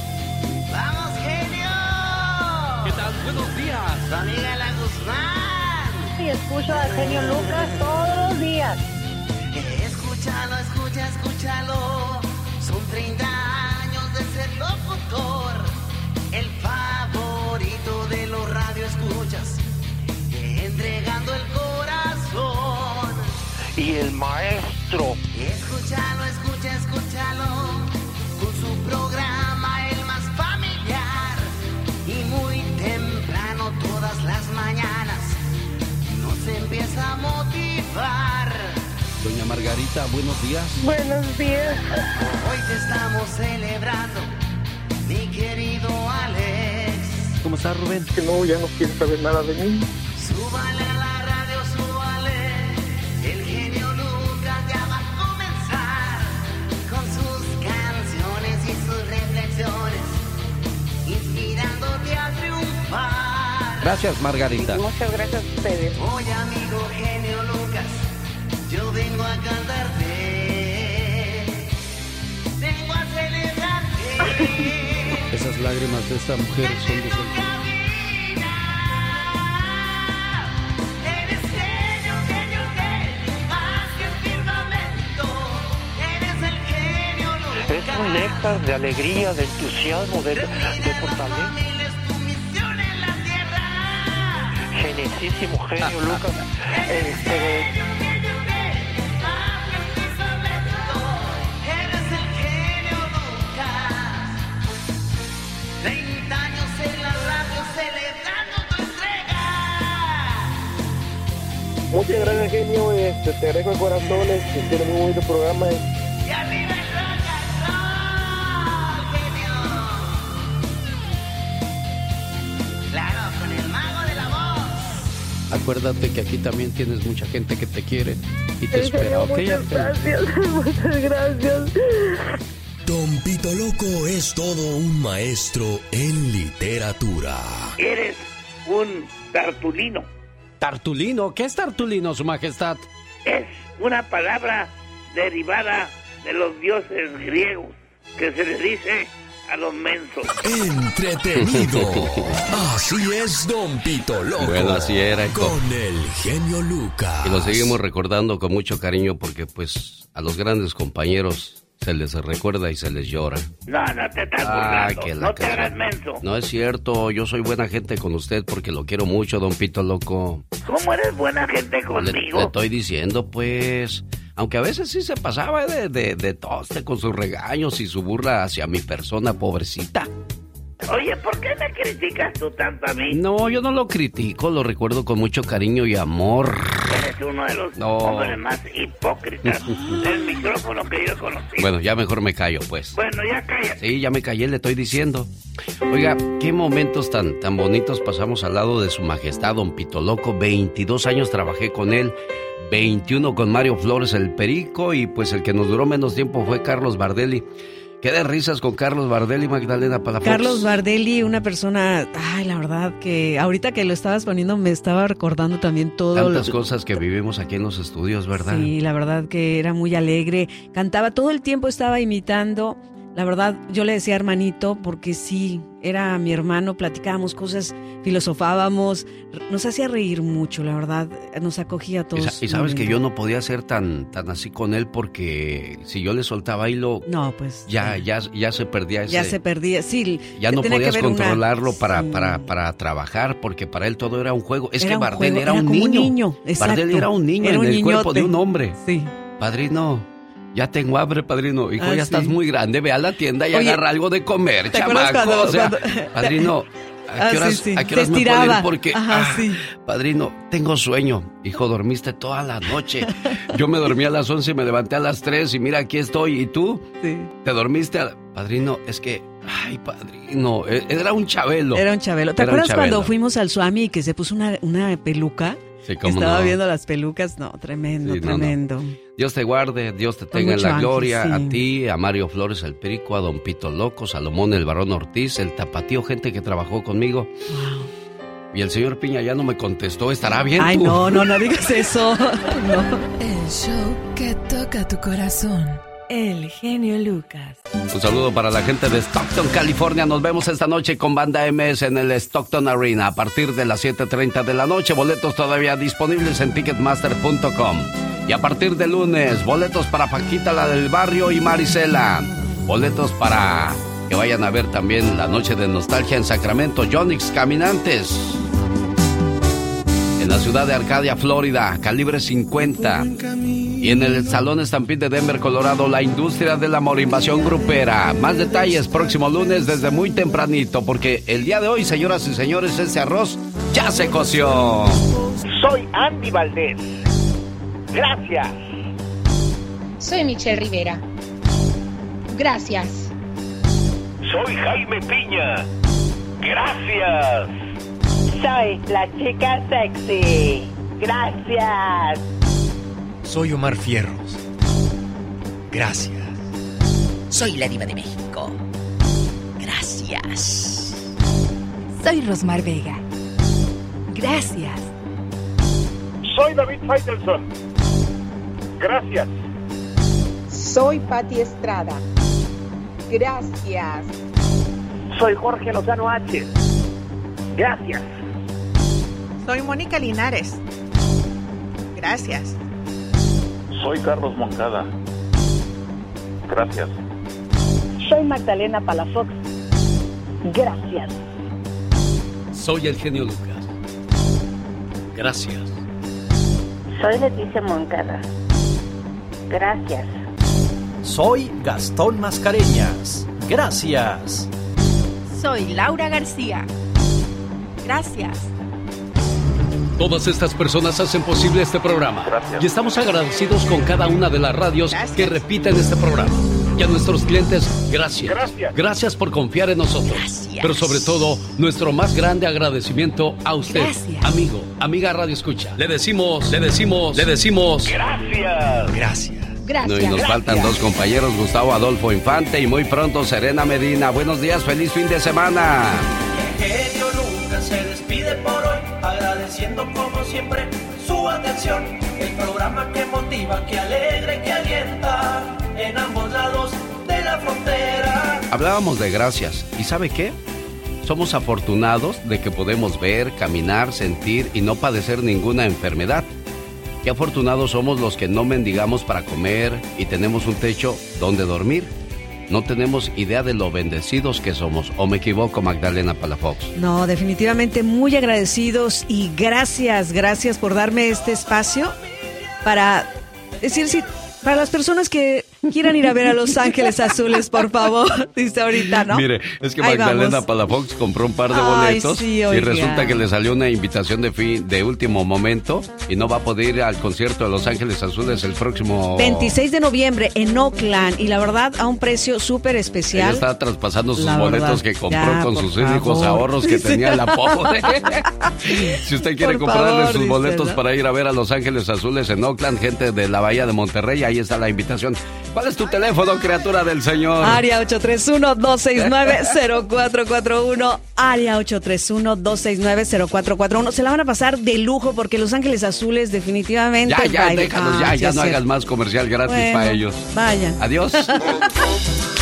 ¡Vamos, genio! ¿Qué tal? Buenos días. Amiga la Guzmán. Y escucho al genio Lucas todos los días. Escúchalo, escucha, escúchalo. Son 30 años de ser locutor. El favorito de los radioescuchas. Entregando el corazón. Y el maestro. Escúchalo, escucha, escúchalo. A motivar. Doña Margarita, buenos días. Buenos días. Hoy te estamos celebrando, mi querido Alex. ¿Cómo está Rubén? Que no, ya no quiere saber nada de mí. Súbale a la radio, súbale. El genio Lucas ya va a comenzar con sus canciones y sus reflexiones, Gracias, Margarita. Muchas gracias a ustedes. Oye, amigo genio Lucas, yo vengo a cantarte. Vengo a celebrarte. Esas lágrimas de esta mujer son de su... Es un néctar de alegría, de entusiasmo, de, de fortaleza. Radio celebrando tu entrega. muchas gracias, genio. Este, te agradezco de corazón. Este, tiene muy bonito programa. Y Acuérdate que aquí también tienes mucha gente que te quiere y te espera, ¿ok? Muchas gracias, [LAUGHS] muchas gracias. Don Pito Loco es todo un maestro en literatura. Eres un Tartulino. Tartulino, ¿qué es Tartulino, Su Majestad? Es una palabra derivada de los dioses griegos que se le dice a los mensos. Entretenido. [LAUGHS] Así es, Don Pito Loco. Bueno, así era. Con el genio Lucas. Y lo seguimos recordando con mucho cariño porque pues a los grandes compañeros se les recuerda y se les llora. No, no te estás Ah, burlando. que la no te hagas menso. No es cierto, yo soy buena gente con usted porque lo quiero mucho, don Pito Loco. ¿Cómo eres buena gente Le, conmigo? le estoy diciendo, pues, aunque a veces sí se pasaba de, de, de toste con sus regaños y su burla hacia mi persona, pobrecita. Oye, ¿por qué me criticas tú tanto a mí? No, yo no lo critico, lo recuerdo con mucho cariño y amor. Eres uno de los No. hombres más hipócritas [LAUGHS] del micrófono que yo he conocido. Bueno, ya mejor me callo, pues. Bueno, ya cállate. Sí, ya me callé, le estoy diciendo. Oiga, qué momentos tan, tan bonitos pasamos al lado de su majestad, don Pito Loco. 22 años trabajé con él, 21 con Mario Flores el Perico y pues el que nos duró menos tiempo fue Carlos Bardelli. Qué de risas con Carlos Bardelli, Magdalena Palafox. Carlos Bardelli, una persona, ay, la verdad que ahorita que lo estabas poniendo me estaba recordando también todo. Tantas lo- cosas que vivimos aquí en los estudios, ¿verdad? Sí, la verdad que era muy alegre. Cantaba todo el tiempo, estaba imitando. La verdad, yo le decía hermanito porque sí, era mi hermano, platicábamos cosas, filosofábamos, nos hacía reír mucho, la verdad, nos acogía a todos. y sabes que yo no podía ser tan, tan así con él porque si yo le soltaba hilo, No, pues ya, ya, ya se perdía ese... ya se perdía, sí. Ya no podías una- controlarlo para, sí. para, para trabajar, porque para él todo era un juego. Es Era que un Bardel era, era un un niño. niño. Bardel era un niño Era un en el cuerpo de un hombre. Sí. Padrino, ya tengo hambre, padrino. Hijo, Ah, ya estás sí. muy grande. Ve a la tienda y Oye, agarra algo de comer, ¿te acuerdas chamaco. cuando- o sea, cuando- padrino, ¿a [LAUGHS] Ah, qué sí, horas, sí. ¿a qué Se horas me puedo ir? estiraba. Porque, Ajá, ah, sí. padrino, tengo sueño. Hijo, dormiste toda la noche. Yo me dormí a las 11 y me levanté a las 3 y mira, aquí estoy. ¿Y tú? Sí. ¿Te dormiste? a- Padrino, es que, ay, padrino, e- era un chabelo. Era un chabelo. ¿Te Era acuerdas cuando fuimos al Suami y que se puso una, una peluca? Sí, cómo Estaba no. viendo las pelucas. No, tremendo, Sí, no, no. Dios te guarde, Dios te tenga en la ángel, gloria, sí. a ti, a Mario Flores el Perico, a Don Pito Loco, Salomón el Barón Ortiz, el Tapatío, gente que trabajó conmigo. Y el señor Piña ya no me contestó, ¿estará bien Ay, tú? no, no, no digas eso. [LAUGHS] No. El show que toca tu corazón. El genio Lucas. Un saludo para la gente de Stockton, California. Nos vemos esta noche con Banda MS en el Stockton Arena a partir de las 7.30 de la noche. Boletos todavía disponibles en ticketmaster.com. Y a partir de lunes, boletos para Paquita, la del barrio y Marisela. Boletos para que vayan a ver también la noche de nostalgia en Sacramento, Jonix Caminantes. En la ciudad de Arcadia, Florida, calibre 50. Y en el Salón Stampede de Denver, Colorado, la industria de la morimbación grupera. Más detalles próximo lunes desde muy tempranito, porque el día de hoy, señoras y señores, ese arroz ya se coció. Soy Andy Valdés. Gracias. Soy Michelle Rivera. Gracias. Soy Jaime Piña. Gracias. Soy la chica sexy. Gracias. Soy Omar Fierros. Gracias. Soy la diva de México. Gracias. Soy Rosmar Vega. Gracias. Soy David Faitelson. Gracias. Soy Patti Estrada. Gracias. Soy Jorge Lozano H. Gracias. Soy Mónica Linares. Gracias. Soy Carlos Moncada. Gracias. Soy Magdalena Palafox. Gracias. Soy el genio Lucas. Gracias. Soy Leticia Moncada. Gracias. Soy Gastón Mascareñas. Gracias. Soy Laura García. Gracias. Todas estas personas hacen posible este programa. Y estamos agradecidos con cada una de las radios que repiten este programa. Y a nuestros clientes, gracias. Gracias. por confiar en nosotros. Pero sobre todo, nuestro más grande agradecimiento a usted, Gracias. amigo, amiga Radio Escucha. Le decimos, le decimos, le decimos. Gracias. Gracias. Gracias. No, y nos faltan dos compañeros, Gustavo Adolfo Infante y muy pronto Serena Medina. Buenos días, feliz fin de semana. El genio Lucas se despide por hoy. Agradeciendo como siempre su atención. El programa que motiva, que alegra que alienta en ambos lados de la frontera. Hablábamos de gracias. ¿Y sabe qué? Somos afortunados de que podemos ver, caminar, sentir y no padecer ninguna enfermedad. Qué afortunados somos los que no mendigamos para comer y tenemos un techo donde dormir. No tenemos idea de lo bendecidos que somos. ¿O me equivoco, Magdalena Palafox? No, definitivamente muy agradecidos y gracias, gracias por darme este espacio para decir si para las personas que quieran ir a ver a Los Ángeles Azules, por favor, [LAUGHS] dice ahorita, ¿no? Mire, es que Ahí Magdalena vamos. Palafox compró un par de Ay, boletos sí, y resulta que le salió una invitación de fin de último momento y no va a poder ir al concierto de Los Ángeles Azules el próximo 26 de noviembre en Oakland y la verdad a un precio súper Ella especial. está traspasando sus La boletos verdad, que compró ya, con sus únicos ahorros que tenía la pobre. [LAUGHS] si usted quiere Por comprarle favor, sus dice, boletos ¿no? para ir a ver a Los Ángeles Azules en Oakland, gente de la Bahía de Monterrey, ahí está la invitación. ¿Cuál es tu teléfono, criatura del Señor? Área 831-269-0441. Área 831-269-0441. Se la van a pasar de lujo porque Los Ángeles Azules definitivamente... Ya, ya, déjalos, Ah, ya, sí ya no hagas más comercial gratis Bueno, para ellos. Vaya. Adiós. [LAUGHS]